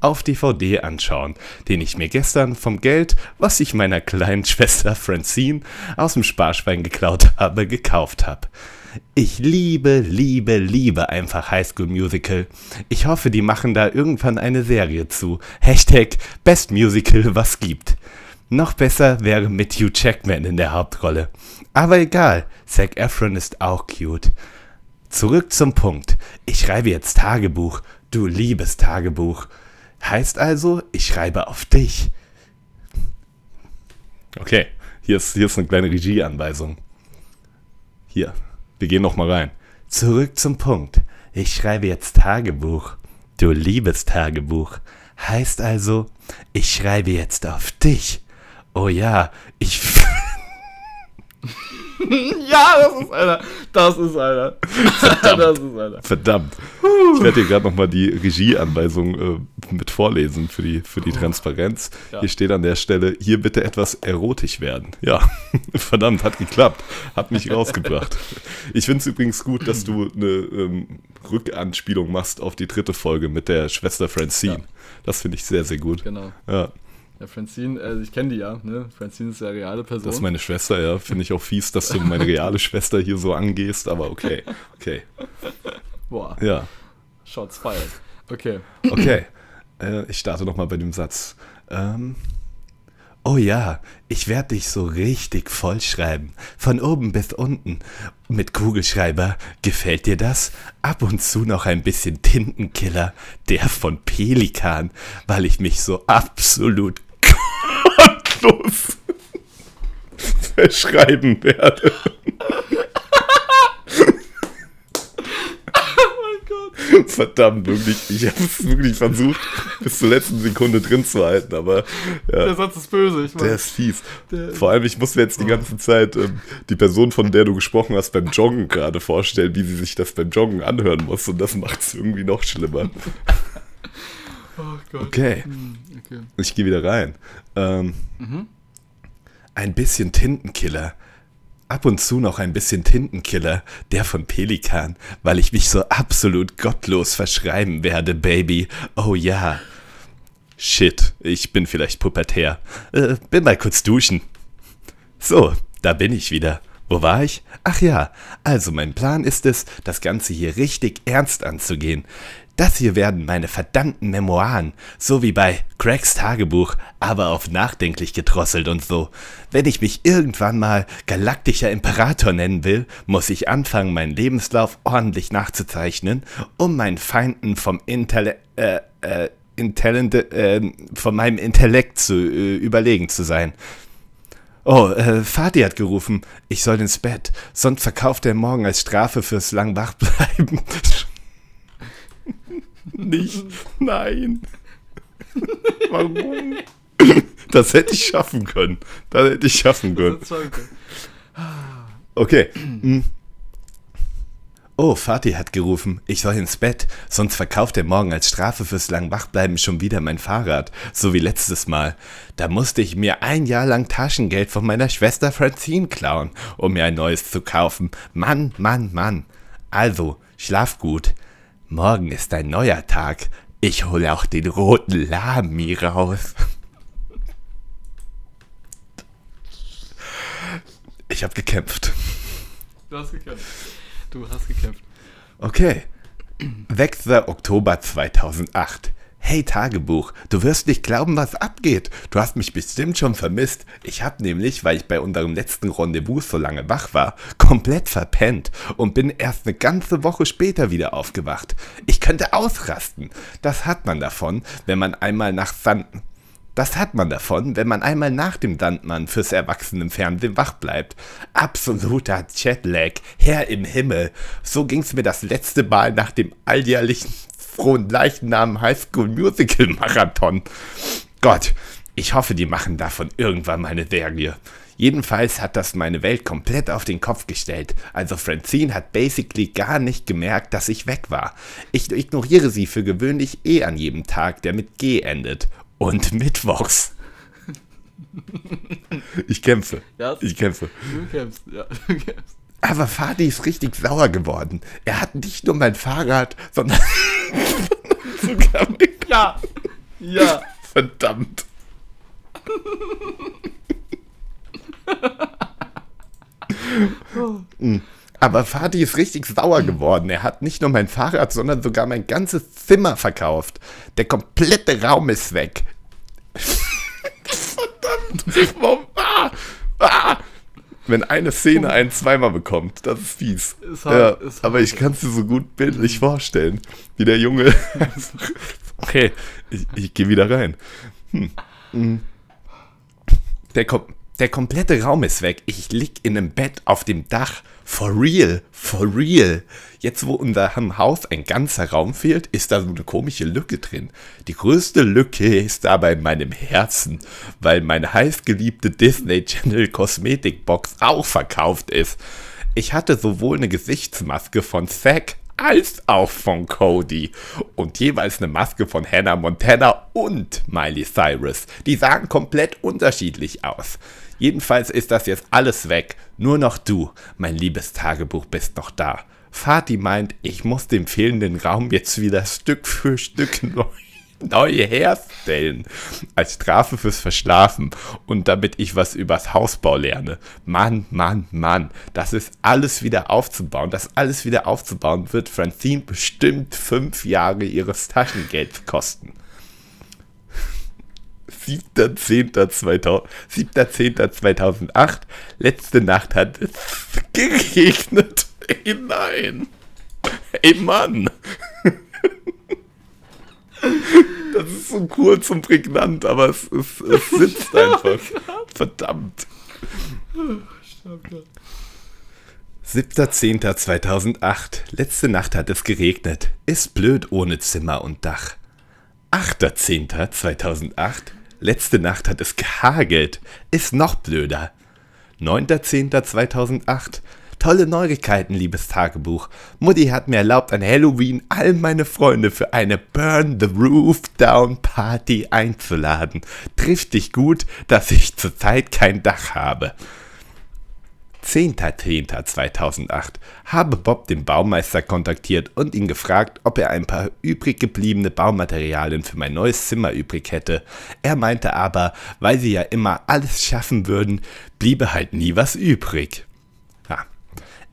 auf DVD anschauen, den ich mir gestern vom Geld, was ich meiner kleinen Schwester Francine aus dem Sparschwein geklaut habe, gekauft habe. Ich liebe, liebe, liebe einfach High School Musical. Ich hoffe, die machen da irgendwann eine Serie zu. Hashtag Best Musical, was gibt. Noch besser wäre mit Hugh Jackman in der Hauptrolle. Aber egal, Zac Efron ist auch cute. Zurück zum Punkt. Ich schreibe jetzt Tagebuch. Du liebes Tagebuch. Heißt also, ich schreibe auf dich. Okay, hier ist, hier ist eine kleine Regieanweisung. Hier, wir gehen noch mal rein. Zurück zum Punkt. Ich schreibe jetzt Tagebuch. Du liebes Tagebuch. Heißt also, ich schreibe jetzt auf dich. Oh ja, ich. Ja, das ist einer. Das ist einer. Das ist einer. Verdammt. Ich werde dir gerade nochmal die Regieanweisung äh, mit vorlesen für die, für die Transparenz. Ja. Hier steht an der Stelle, hier bitte etwas erotisch werden. Ja, verdammt, hat geklappt. Hat mich rausgebracht. Ich finde es übrigens gut, dass du eine ähm, Rückanspielung machst auf die dritte Folge mit der Schwester Francine. Ja. Das finde ich sehr, sehr gut. Genau. Ja, Ja, Francine, also ich kenne die ja, ne? Francine ist ja eine reale Person. das ist meine Schwester, ja. Finde ich auch fies, dass du meine reale Schwester hier so angehst, aber okay. Okay. Boah, Ja. Shots fired. Okay. Okay, äh, ich starte nochmal bei dem Satz. Ähm, oh ja, ich werde dich so richtig vollschreiben. Von oben bis unten. Mit Kugelschreiber. Gefällt dir das? Ab und zu noch ein bisschen Tintenkiller. Der von Pelikan. Weil ich mich so absolut gottlos verschreiben werde. Verdammt, wirklich. Ich habe es wirklich versucht, bis zur letzten Sekunde drin zu halten, aber Der ja, Satz ist böse, ich der weiß. ist fies. Der- Vor allem, ich muss mir jetzt die ganze Zeit ähm, die Person, von der du gesprochen hast, beim Joggen gerade vorstellen, wie sie sich das beim Joggen anhören muss. Und das macht es irgendwie noch schlimmer. Oh. Okay, Hm, okay. ich gehe wieder rein. Ähm, Ein bisschen Tintenkiller. Ab und zu noch ein bisschen Tintenkiller, der von Pelikan, weil ich mich so absolut gottlos verschreiben werde, Baby. Oh ja. Shit, ich bin vielleicht pubertär. Äh, bin mal kurz duschen. So, da bin ich wieder. Wo war ich? Ach ja, also mein Plan ist es, das Ganze hier richtig ernst anzugehen. Das hier werden meine verdammten Memoiren, so wie bei Craigs Tagebuch, aber auf nachdenklich gedrosselt und so. Wenn ich mich irgendwann mal galaktischer Imperator nennen will, muss ich anfangen, meinen Lebenslauf ordentlich nachzuzeichnen, um meinen Feinden vom Intellekt, äh, äh, Intellent, äh, von meinem Intellekt zu äh, überlegen zu sein. Oh, äh, Vati hat gerufen, ich soll ins Bett, sonst verkauft er morgen als Strafe fürs lang wachbleiben. Nicht, nein. Warum? Das hätte ich schaffen können. Das hätte ich schaffen können. Okay. Hm. Oh, Vati hat gerufen, ich soll ins Bett, sonst verkauft er morgen als Strafe fürs lang Wachbleiben schon wieder mein Fahrrad, so wie letztes Mal. Da musste ich mir ein Jahr lang Taschengeld von meiner Schwester Francine klauen, um mir ein neues zu kaufen. Mann, Mann, Mann. Also, schlaf gut. Morgen ist ein neuer Tag. Ich hole auch den roten Lami raus. Ich habe gekämpft. Du hast gekämpft. Du hast gekämpft. Okay. 6. Oktober 2008. Hey Tagebuch, du wirst nicht glauben, was abgeht. Du hast mich bestimmt schon vermisst. Ich hab nämlich, weil ich bei unserem letzten Rendezvous so lange wach war, komplett verpennt und bin erst eine ganze Woche später wieder aufgewacht. Ich könnte ausrasten. Das hat man davon, wenn man einmal nach Sand das hat man davon, wenn man einmal nach dem Sandmann fürs Erwachsenenfernsehen wach bleibt. Absoluter Jetlag, Herr im Himmel. So ging's mir das letzte Mal nach dem alljährlichen frohen Leichennamen Highschool Musical Marathon. Gott, ich hoffe, die machen davon irgendwann mal eine Serie. Jedenfalls hat das meine Welt komplett auf den Kopf gestellt. Also Francine hat basically gar nicht gemerkt, dass ich weg war. Ich ignoriere sie für gewöhnlich eh an jedem Tag, der mit G endet und mittwochs. Ich kämpfe. Ich kämpfe. du kämpfst. Ja, du kämpfst. Aber Fadi ist richtig sauer geworden. Er hat nicht nur mein Fahrrad, sondern sogar. Ja. Ja. Verdammt. Mm. Aber Fadi ist richtig sauer geworden. Er hat nicht nur mein Fahrrad, sondern sogar mein ganzes Zimmer verkauft. Der komplette Raum ist weg. Verdammt. Warum? Ah, ah. Wenn eine Szene einen zweimal bekommt, das ist fies. Ist ja, hart, ist aber hart. ich kann es dir so gut bildlich vorstellen, wie der Junge. okay, ich, ich gehe wieder rein. Hm. Mm. Der, kom der komplette Raum ist weg. Ich lieg in einem Bett auf dem Dach. For real, for real. Jetzt, wo unserem Haus ein ganzer Raum fehlt, ist da so eine komische Lücke drin. Die größte Lücke ist aber in meinem Herzen, weil meine heißgeliebte Disney Channel Kosmetikbox auch verkauft ist. Ich hatte sowohl eine Gesichtsmaske von Zack als auch von Cody. Und jeweils eine Maske von Hannah Montana und Miley Cyrus. Die sahen komplett unterschiedlich aus. Jedenfalls ist das jetzt alles weg. Nur noch du, mein liebes Tagebuch, bist noch da. Fati meint, ich muss den fehlenden Raum jetzt wieder Stück für Stück neu, neu herstellen. Als Strafe fürs Verschlafen und damit ich was übers Hausbau lerne. Mann, Mann, Mann, das ist alles wieder aufzubauen. Das alles wieder aufzubauen wird Francine bestimmt fünf Jahre ihres Taschengelds kosten. 7.10.2000 7.10.2008. Letzte Nacht hat es geregnet. Ey, nein. Ey, Mann. Das ist so kurz und prägnant, aber es, es, es sitzt einfach. Verdammt. 7.10.2008. Letzte Nacht hat es geregnet. Ist blöd ohne Zimmer und Dach. 8.10.2008. Letzte Nacht hat es gehagelt. Ist noch blöder. 9.10.2008. Tolle Neuigkeiten, liebes Tagebuch. Mutti hat mir erlaubt, an Halloween all meine Freunde für eine Burn the Roof Down Party einzuladen. Trifft dich gut, dass ich zurzeit kein Dach habe. 10.10.2008 habe Bob den Baumeister kontaktiert und ihn gefragt, ob er ein paar übrig gebliebene Baumaterialien für mein neues Zimmer übrig hätte. Er meinte aber, weil sie ja immer alles schaffen würden, bliebe halt nie was übrig. Ja.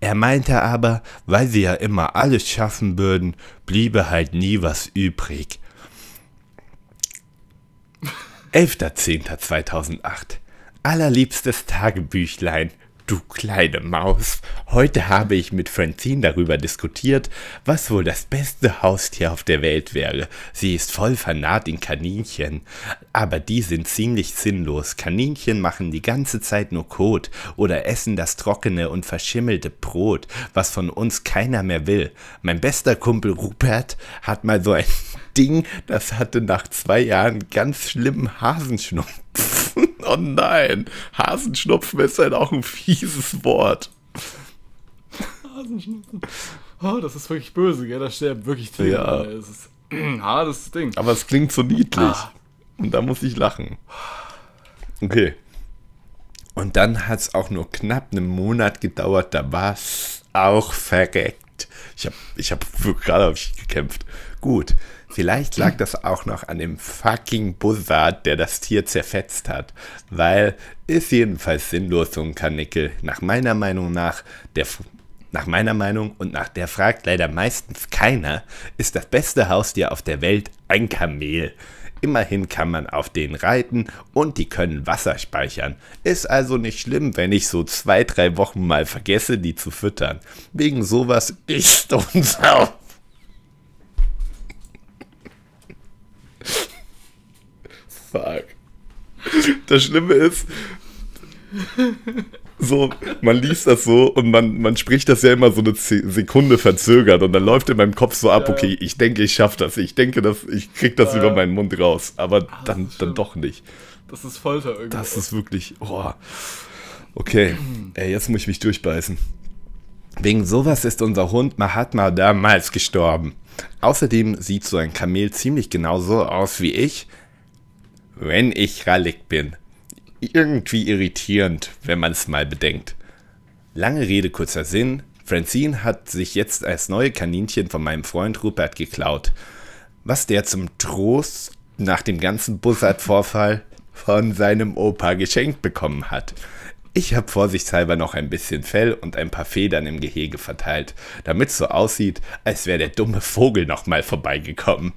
Er meinte aber, weil sie ja immer alles schaffen würden, bliebe halt nie was übrig. 11.10.2008 Allerliebstes Tagebüchlein. Du kleine Maus, heute habe ich mit Francine darüber diskutiert, was wohl das beste Haustier auf der Welt wäre. Sie ist voll vernarrt in Kaninchen, aber die sind ziemlich sinnlos. Kaninchen machen die ganze Zeit nur Kot oder essen das trockene und verschimmelte Brot, was von uns keiner mehr will. Mein bester Kumpel Rupert hat mal so ein Ding, das hatte nach zwei Jahren ganz schlimmen Hasenschnupfen. Oh nein, Hasenschnupfen ist halt auch ein fieses Wort. Hasenschnupfen. Oh, das ist wirklich böse, gell? Da sterben wirklich Tiere. Ja. Es ist ein hartes Ding. Aber es klingt so niedlich. Ah. Und da muss ich lachen. Okay. Und dann hat es auch nur knapp einen Monat gedauert, da war es auch verreckt. Ich habe ich hab, gerade hab ich gekämpft. Gut, vielleicht lag das auch noch an dem fucking Buzzard, der das Tier zerfetzt hat. Weil ist jedenfalls sinnlos so ein Kanickel. Nach meiner Meinung nach, der, Nach meiner Meinung und nach der fragt leider meistens keiner, ist das beste Haustier auf der Welt ein Kamel. Immerhin kann man auf denen reiten und die können Wasser speichern. Ist also nicht schlimm, wenn ich so zwei, drei Wochen mal vergesse, die zu füttern. Wegen sowas ist uns auch. Fuck. Das Schlimme ist, so, man liest das so und man, man spricht das ja immer so eine Sekunde verzögert und dann läuft in meinem Kopf so ab, okay, ich denke, ich schaffe das, ich denke, dass ich krieg das ja. über meinen Mund raus, aber Ach, dann, dann doch nicht. Das ist Folter irgendwie. Das ist wirklich, oh. Okay, ey, jetzt muss ich mich durchbeißen. Wegen sowas ist unser Hund Mahatma damals gestorben. Außerdem sieht so ein Kamel ziemlich genau so aus wie ich, wenn ich rallig bin. Irgendwie irritierend, wenn man es mal bedenkt. Lange Rede, kurzer Sinn. Francine hat sich jetzt als neue Kaninchen von meinem Freund Rupert geklaut. Was der zum Trost nach dem ganzen Bussard-Vorfall von seinem Opa geschenkt bekommen hat. Ich habe vorsichtshalber noch ein bisschen Fell und ein paar Federn im Gehege verteilt, damit es so aussieht, als wäre der dumme Vogel nochmal vorbeigekommen.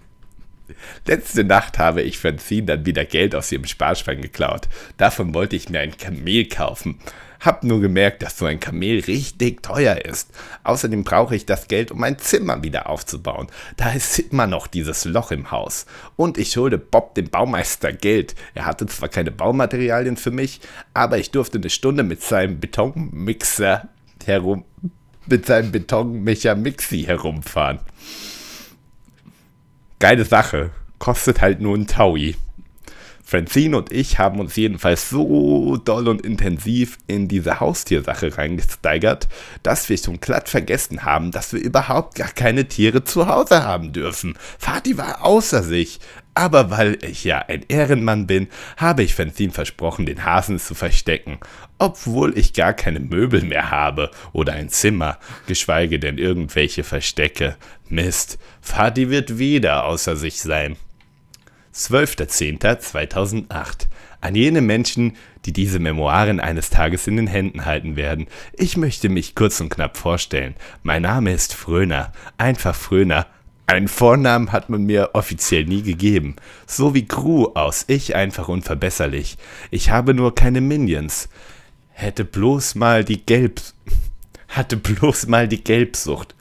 Letzte Nacht habe ich Francine dann wieder Geld aus ihrem Sparschwein geklaut. Davon wollte ich mir ein Kamel kaufen. Hab nur gemerkt, dass so ein Kamel richtig teuer ist. Außerdem brauche ich das Geld, um mein Zimmer wieder aufzubauen. Da ist immer noch dieses Loch im Haus. Und ich schulde Bob dem Baumeister Geld. Er hatte zwar keine Baumaterialien für mich, aber ich durfte eine Stunde mit seinem Betonmixer herum mit seinem Betonmecher Mixi herumfahren geile Sache. Kostet halt nur ein Taui. Francine und ich haben uns jedenfalls so doll und intensiv in diese Haustiersache reingesteigert, dass wir schon glatt vergessen haben, dass wir überhaupt gar keine Tiere zu Hause haben dürfen. Vati war außer sich. Aber weil ich ja ein Ehrenmann bin, habe ich Francine versprochen, den Hasen zu verstecken. Obwohl ich gar keine Möbel mehr habe oder ein Zimmer, geschweige denn irgendwelche Verstecke. Mist, Fadi wird wieder außer sich sein. 12.10.2008. An jene Menschen, die diese Memoiren eines Tages in den Händen halten werden. Ich möchte mich kurz und knapp vorstellen. Mein Name ist Fröner, einfach Fröner. Einen Vornamen hat man mir offiziell nie gegeben. So wie Crew aus Ich einfach unverbesserlich. Ich habe nur keine Minions. Hätte bloß mal die Gelb... hatte bloß mal die Gelbsucht.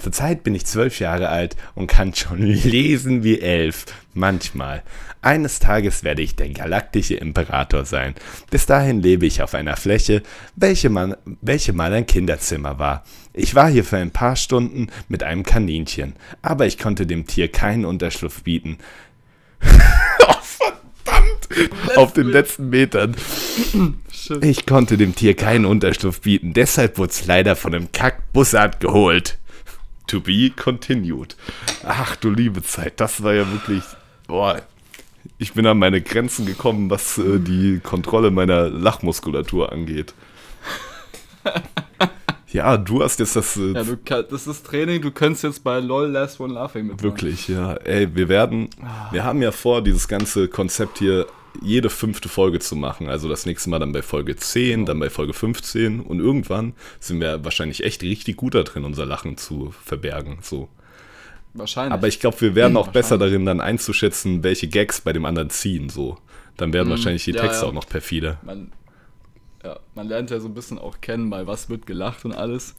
Zurzeit bin ich zwölf Jahre alt und kann schon lesen wie elf. Manchmal. Eines Tages werde ich der galaktische Imperator sein. Bis dahin lebe ich auf einer Fläche, welche, man, welche mal ein Kinderzimmer war. Ich war hier für ein paar Stunden mit einem Kaninchen, aber ich konnte dem Tier keinen Unterschlupf bieten. oh, verdammt! Auf den letzten Metern. Ich konnte dem Tier keinen Unterschlupf bieten, deshalb wurde es leider von einem Kackbussard geholt. To be continued. Ach du liebe Zeit, das war ja wirklich. Boah, ich bin an meine Grenzen gekommen, was äh, die Kontrolle meiner Lachmuskulatur angeht. ja, du hast jetzt das. Äh, ja, du, das ist Training, du könntest jetzt bei LOL Last One Laughing mitmachen. Wirklich, ja. Ey, wir werden. Wir haben ja vor, dieses ganze Konzept hier jede fünfte Folge zu machen. Also das nächste Mal dann bei Folge 10, dann bei Folge 15 und irgendwann sind wir wahrscheinlich echt richtig gut da drin, unser Lachen zu verbergen. So. Wahrscheinlich. Aber ich glaube, wir werden auch besser darin, dann einzuschätzen, welche Gags bei dem anderen ziehen. So. Dann werden mhm. wahrscheinlich die Texte ja, ja. auch noch perfide. Man, ja, man lernt ja so ein bisschen auch kennen, bei was wird gelacht und alles.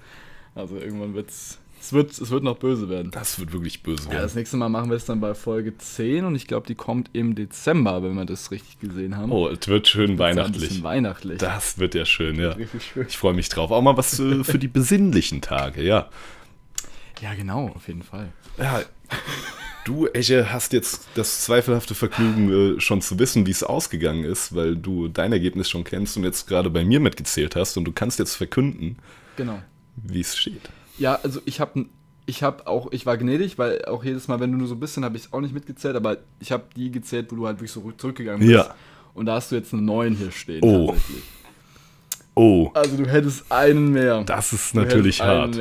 Also irgendwann wird es es wird, es wird noch böse werden. Das wird wirklich böse werden. Ja, das nächste Mal machen wir es dann bei Folge 10 und ich glaube, die kommt im Dezember, wenn wir das richtig gesehen haben. Oh, es wird schön weihnachtlich. Ja weihnachtlich. Das wird ja schön, ja. Schön. Ich freue mich drauf. Auch mal was äh, für die besinnlichen Tage, ja. Ja, genau, auf jeden Fall. Ja. Du, Esche, hast jetzt das zweifelhafte Vergnügen, äh, schon zu wissen, wie es ausgegangen ist, weil du dein Ergebnis schon kennst und jetzt gerade bei mir mitgezählt hast und du kannst jetzt verkünden, genau. wie es steht. Ja, also ich habe ich habe auch, ich war gnädig, weil auch jedes Mal, wenn du nur so ein bisschen, habe ich es auch nicht mitgezählt, aber ich habe die gezählt, wo du halt wirklich so zurückgegangen bist. Ja. Und da hast du jetzt einen neuen hier stehen. Oh. Oh. Also du hättest einen mehr. Das ist natürlich hart.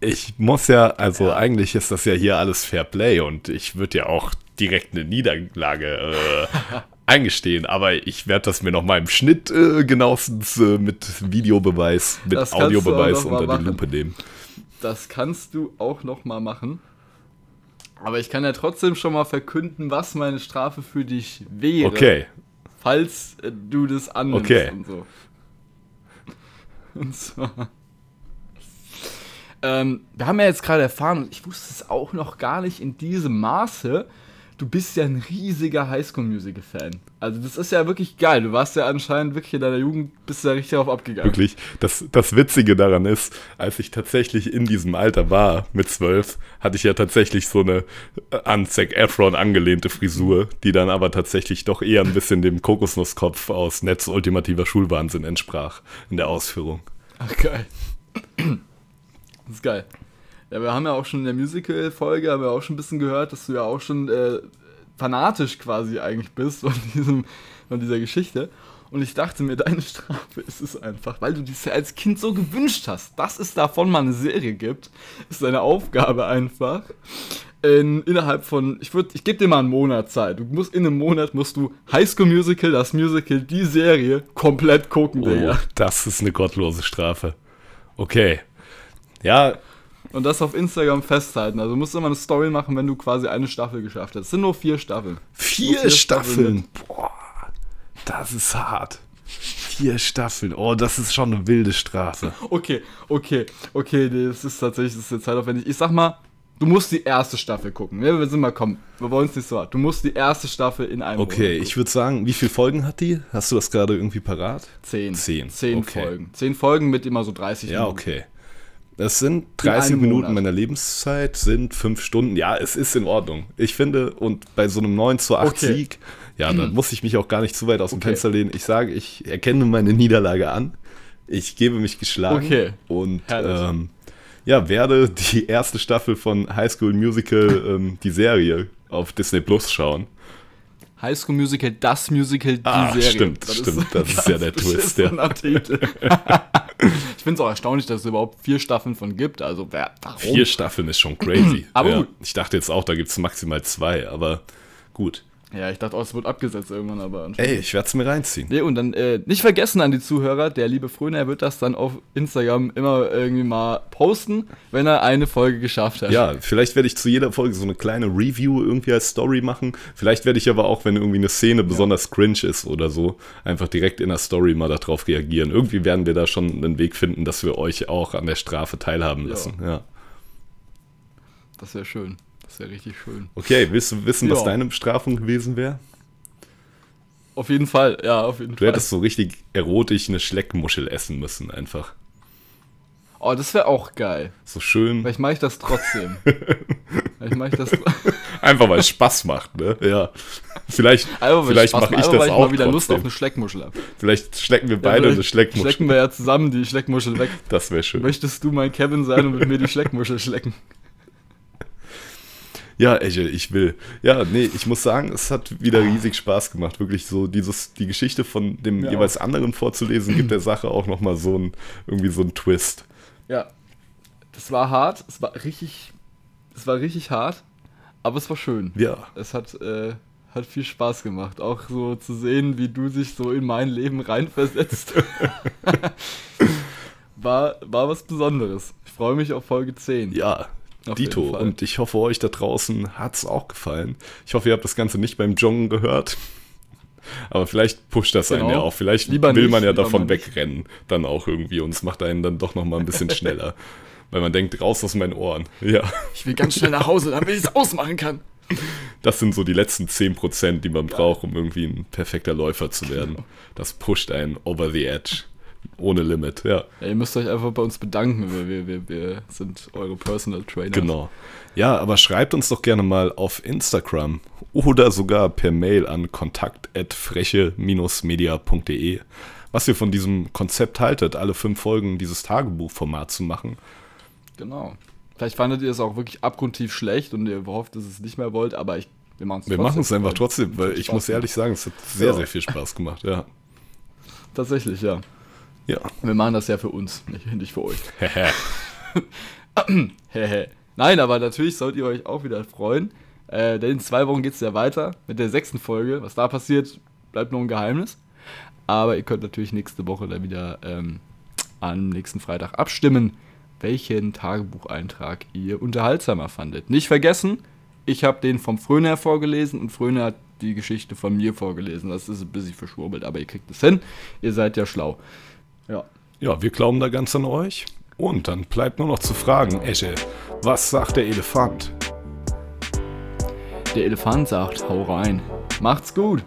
Ich muss ja, also ja. eigentlich ist das ja hier alles Fair Play und ich würde ja auch direkt eine Niederlage äh, eingestehen, aber ich werde das mir noch mal im Schnitt äh, genauestens äh, mit Videobeweis, mit Das Audiobeweis unter die. Lupe nehmen. Das kannst du auch noch mal machen. Aber ich kann ja trotzdem schon mal verkünden, was meine Strafe für dich wäre. Okay, Falls äh, du das annimmst Okay. und so. Und zwar. Ähm, wir haben ja jetzt gerade erfahren, und ich wusste es auch noch gar nicht in diesem Maße, du bist ja ein riesiger Highschool-Musical-Fan. Also das ist ja wirklich geil. Du warst ja anscheinend wirklich in deiner Jugend, bist du da richtig drauf abgegangen. wirklich. Das, das Witzige daran ist, als ich tatsächlich in diesem Alter war, mit zwölf, hatte ich ja tatsächlich so eine äh, an Zac Efron angelehnte Frisur, die dann aber tatsächlich doch eher ein bisschen dem Kokosnusskopf aus Netz ultimativer Schulwahnsinn entsprach in der Ausführung. Ach, geil. Das ist geil. Ja, wir haben ja auch schon in der Musical-Folge, haben wir auch schon ein bisschen gehört, dass du ja auch schon äh, fanatisch quasi eigentlich bist von, diesem, von dieser Geschichte. Und ich dachte mir, deine Strafe ist es einfach, weil du dies ja als Kind so gewünscht hast, dass es davon mal eine Serie gibt, ist deine Aufgabe einfach. In, innerhalb von, ich würde, ich gebe dir mal einen Monat Zeit. Du musst in einem Monat musst du High School Musical, das Musical, die Serie komplett gucken, Oh, Digga. das ist eine gottlose Strafe. Okay. Ja, Und das auf Instagram festhalten. Also du musst immer eine Story machen, wenn du quasi eine Staffel geschafft hast. Es sind nur vier Staffeln. vier, vier Staffeln. Boah, das ist hart. Vier Staffeln. Oh, das ist schon eine wilde Strafe. Okay, okay, okay, nee, das ist tatsächlich das ist jetzt zeitaufwendig. Ich sag mal, du musst die erste Staffel gucken. Ja, wir sind mal, komm, wir wollen es nicht so hart. Du musst die erste Staffel in einem Okay, ich würde sagen, wie viele Folgen hat die? Hast du das gerade irgendwie parat? Zehn. Zehn, Zehn okay. Folgen. Zehn Folgen mit immer so 30 Ja, Minuten. okay. Das sind 30 einem Minuten Monat. meiner Lebenszeit, sind fünf Stunden. Ja, es ist in Ordnung. Ich finde, und bei so einem 9 zu 8 Okay. Sieg, ja, dann muss ich mich auch gar nicht zu weit aus dem Okay. Fenster lehnen. Ich sage, ich erkenne meine Niederlage an. Ich gebe mich geschlagen. Okay. Und ähm, ja, werde die erste Staffel von High School Musical, ähm, die Serie, auf Disney Plus schauen. High School Musical, das Musical, die Ah, Serie. stimmt, stimmt, das ist ja der Twist, ja. Titel. ich finde es auch erstaunlich, dass es überhaupt vier Staffeln von gibt. Also, wer, warum? Vier Staffeln ist schon crazy. Aber ja. gut. Ich dachte jetzt auch, da gibt es maximal zwei, aber gut. Ja, ich dachte auch, es wird abgesetzt irgendwann, aber Ey, ich werde es mir reinziehen. Nee, und dann äh, nicht vergessen an die Zuhörer, der liebe Fröner wird das dann auf Instagram immer irgendwie mal posten, wenn er eine Folge geschafft hat. Ja, vielleicht werde ich zu jeder Folge so eine kleine Review irgendwie als Story machen. Vielleicht werde ich aber auch, wenn irgendwie eine Szene besonders cringe ist oder so, einfach direkt in der Story mal darauf reagieren. Irgendwie werden wir da schon einen Weg finden, dass wir euch auch an der Strafe teilhaben lassen. Ja. Das wäre schön. Das wäre richtig schön. Okay, willst du wissen, was Ja. deine Bestrafung gewesen wäre? Auf jeden Fall, ja, auf jeden Du Fall. hättest so richtig erotisch eine Schleckmuschel essen müssen, einfach. Oh, das wäre auch geil. So schön. Vielleicht mache ich das trotzdem. Vielleicht mache ich das Einfach weil es Spaß macht, ne? Ja. Vielleicht, Einfach, vielleicht mache ich das weil ich auch mal wieder Lust auf trotzdem. eine Schleckmuschel habe. Vielleicht schlecken wir beide eine Schleckmuschel. Schlecken wir ja zusammen die Schleckmuschel weg. Das wäre schön. Möchtest du mein Kevin sein und mit mir die Schleckmuschel schlecken? Ja, Ejel, ich will. Ja, nee, ich muss sagen, es hat wieder riesig Spaß gemacht. Wirklich so, dieses, die Geschichte von dem Ja. jeweils anderen vorzulesen, gibt der Sache auch nochmal so ein, irgendwie so einen Twist. Ja. Das war hart. Es war richtig. Es war richtig hart. Aber es war schön. Ja. Es hat, äh, hat viel Spaß gemacht. Auch so zu sehen, wie du dich so in mein Leben reinversetzt. war, war was Besonderes. Ich freue mich auf Folge 10. Ja, Auf Dito. Und ich hoffe, euch da draußen hat es auch gefallen. Ich hoffe, ihr habt das Ganze nicht beim Joggen gehört. Aber vielleicht pusht das einen Genau. ja auch. Vielleicht Lieber will nicht, man ja davon mal nicht. wegrennen. Dann auch irgendwie. Und es macht einen dann doch nochmal ein bisschen schneller. Weil man denkt, raus aus meinen Ohren. Ja. Ich will ganz schnell nach Hause, damit ich es ausmachen kann. Das sind so die letzten 10%, die man braucht, um irgendwie ein perfekter Läufer zu werden. Das pusht einen over the edge. Ohne Limit, ja. Ja, ihr müsst euch einfach bei uns bedanken. Wir, wir, wir, wir sind eure Personal Trainer. Genau. Ja, aber schreibt uns doch gerne mal auf Instagram oder sogar per Mail an kontakt.freche-media.de, was ihr von diesem Konzept haltet, alle fünf Folgen dieses Tagebuchformat zu machen. Genau. Vielleicht fandet ihr es auch wirklich abgrundtief schlecht und ihr hofft, dass ihr es nicht mehr wollt, aber ich, wir machen es Wir machen es einfach trotzdem, weil ich muss ehrlich sagen, es hat sehr, Ja. sehr viel Spaß gemacht, ja. Tatsächlich, ja. Ja. Wir machen das ja für uns, nicht, nicht für euch. Hehe. Hehe. Nein, aber natürlich sollt ihr euch auch wieder freuen. Äh, denn in zwei Wochen geht es ja weiter mit der sechsten Folge. Was da passiert, bleibt noch ein Geheimnis. Aber ihr könnt natürlich nächste Woche dann wieder ähm, am nächsten Freitag abstimmen, welchen Tagebucheintrag ihr unterhaltsamer fandet. Nicht vergessen, ich habe den vom Fröner vorgelesen und Fröner hat die Geschichte von mir vorgelesen. Das ist ein bisschen verschwurbelt, aber ihr kriegt es hin. Ihr seid ja schlau. Ja. Ja, wir glauben da ganz an euch. Und dann bleibt nur noch zu fragen, Esche, was sagt der Elefant? Der Elefant sagt, hau rein. Macht's gut.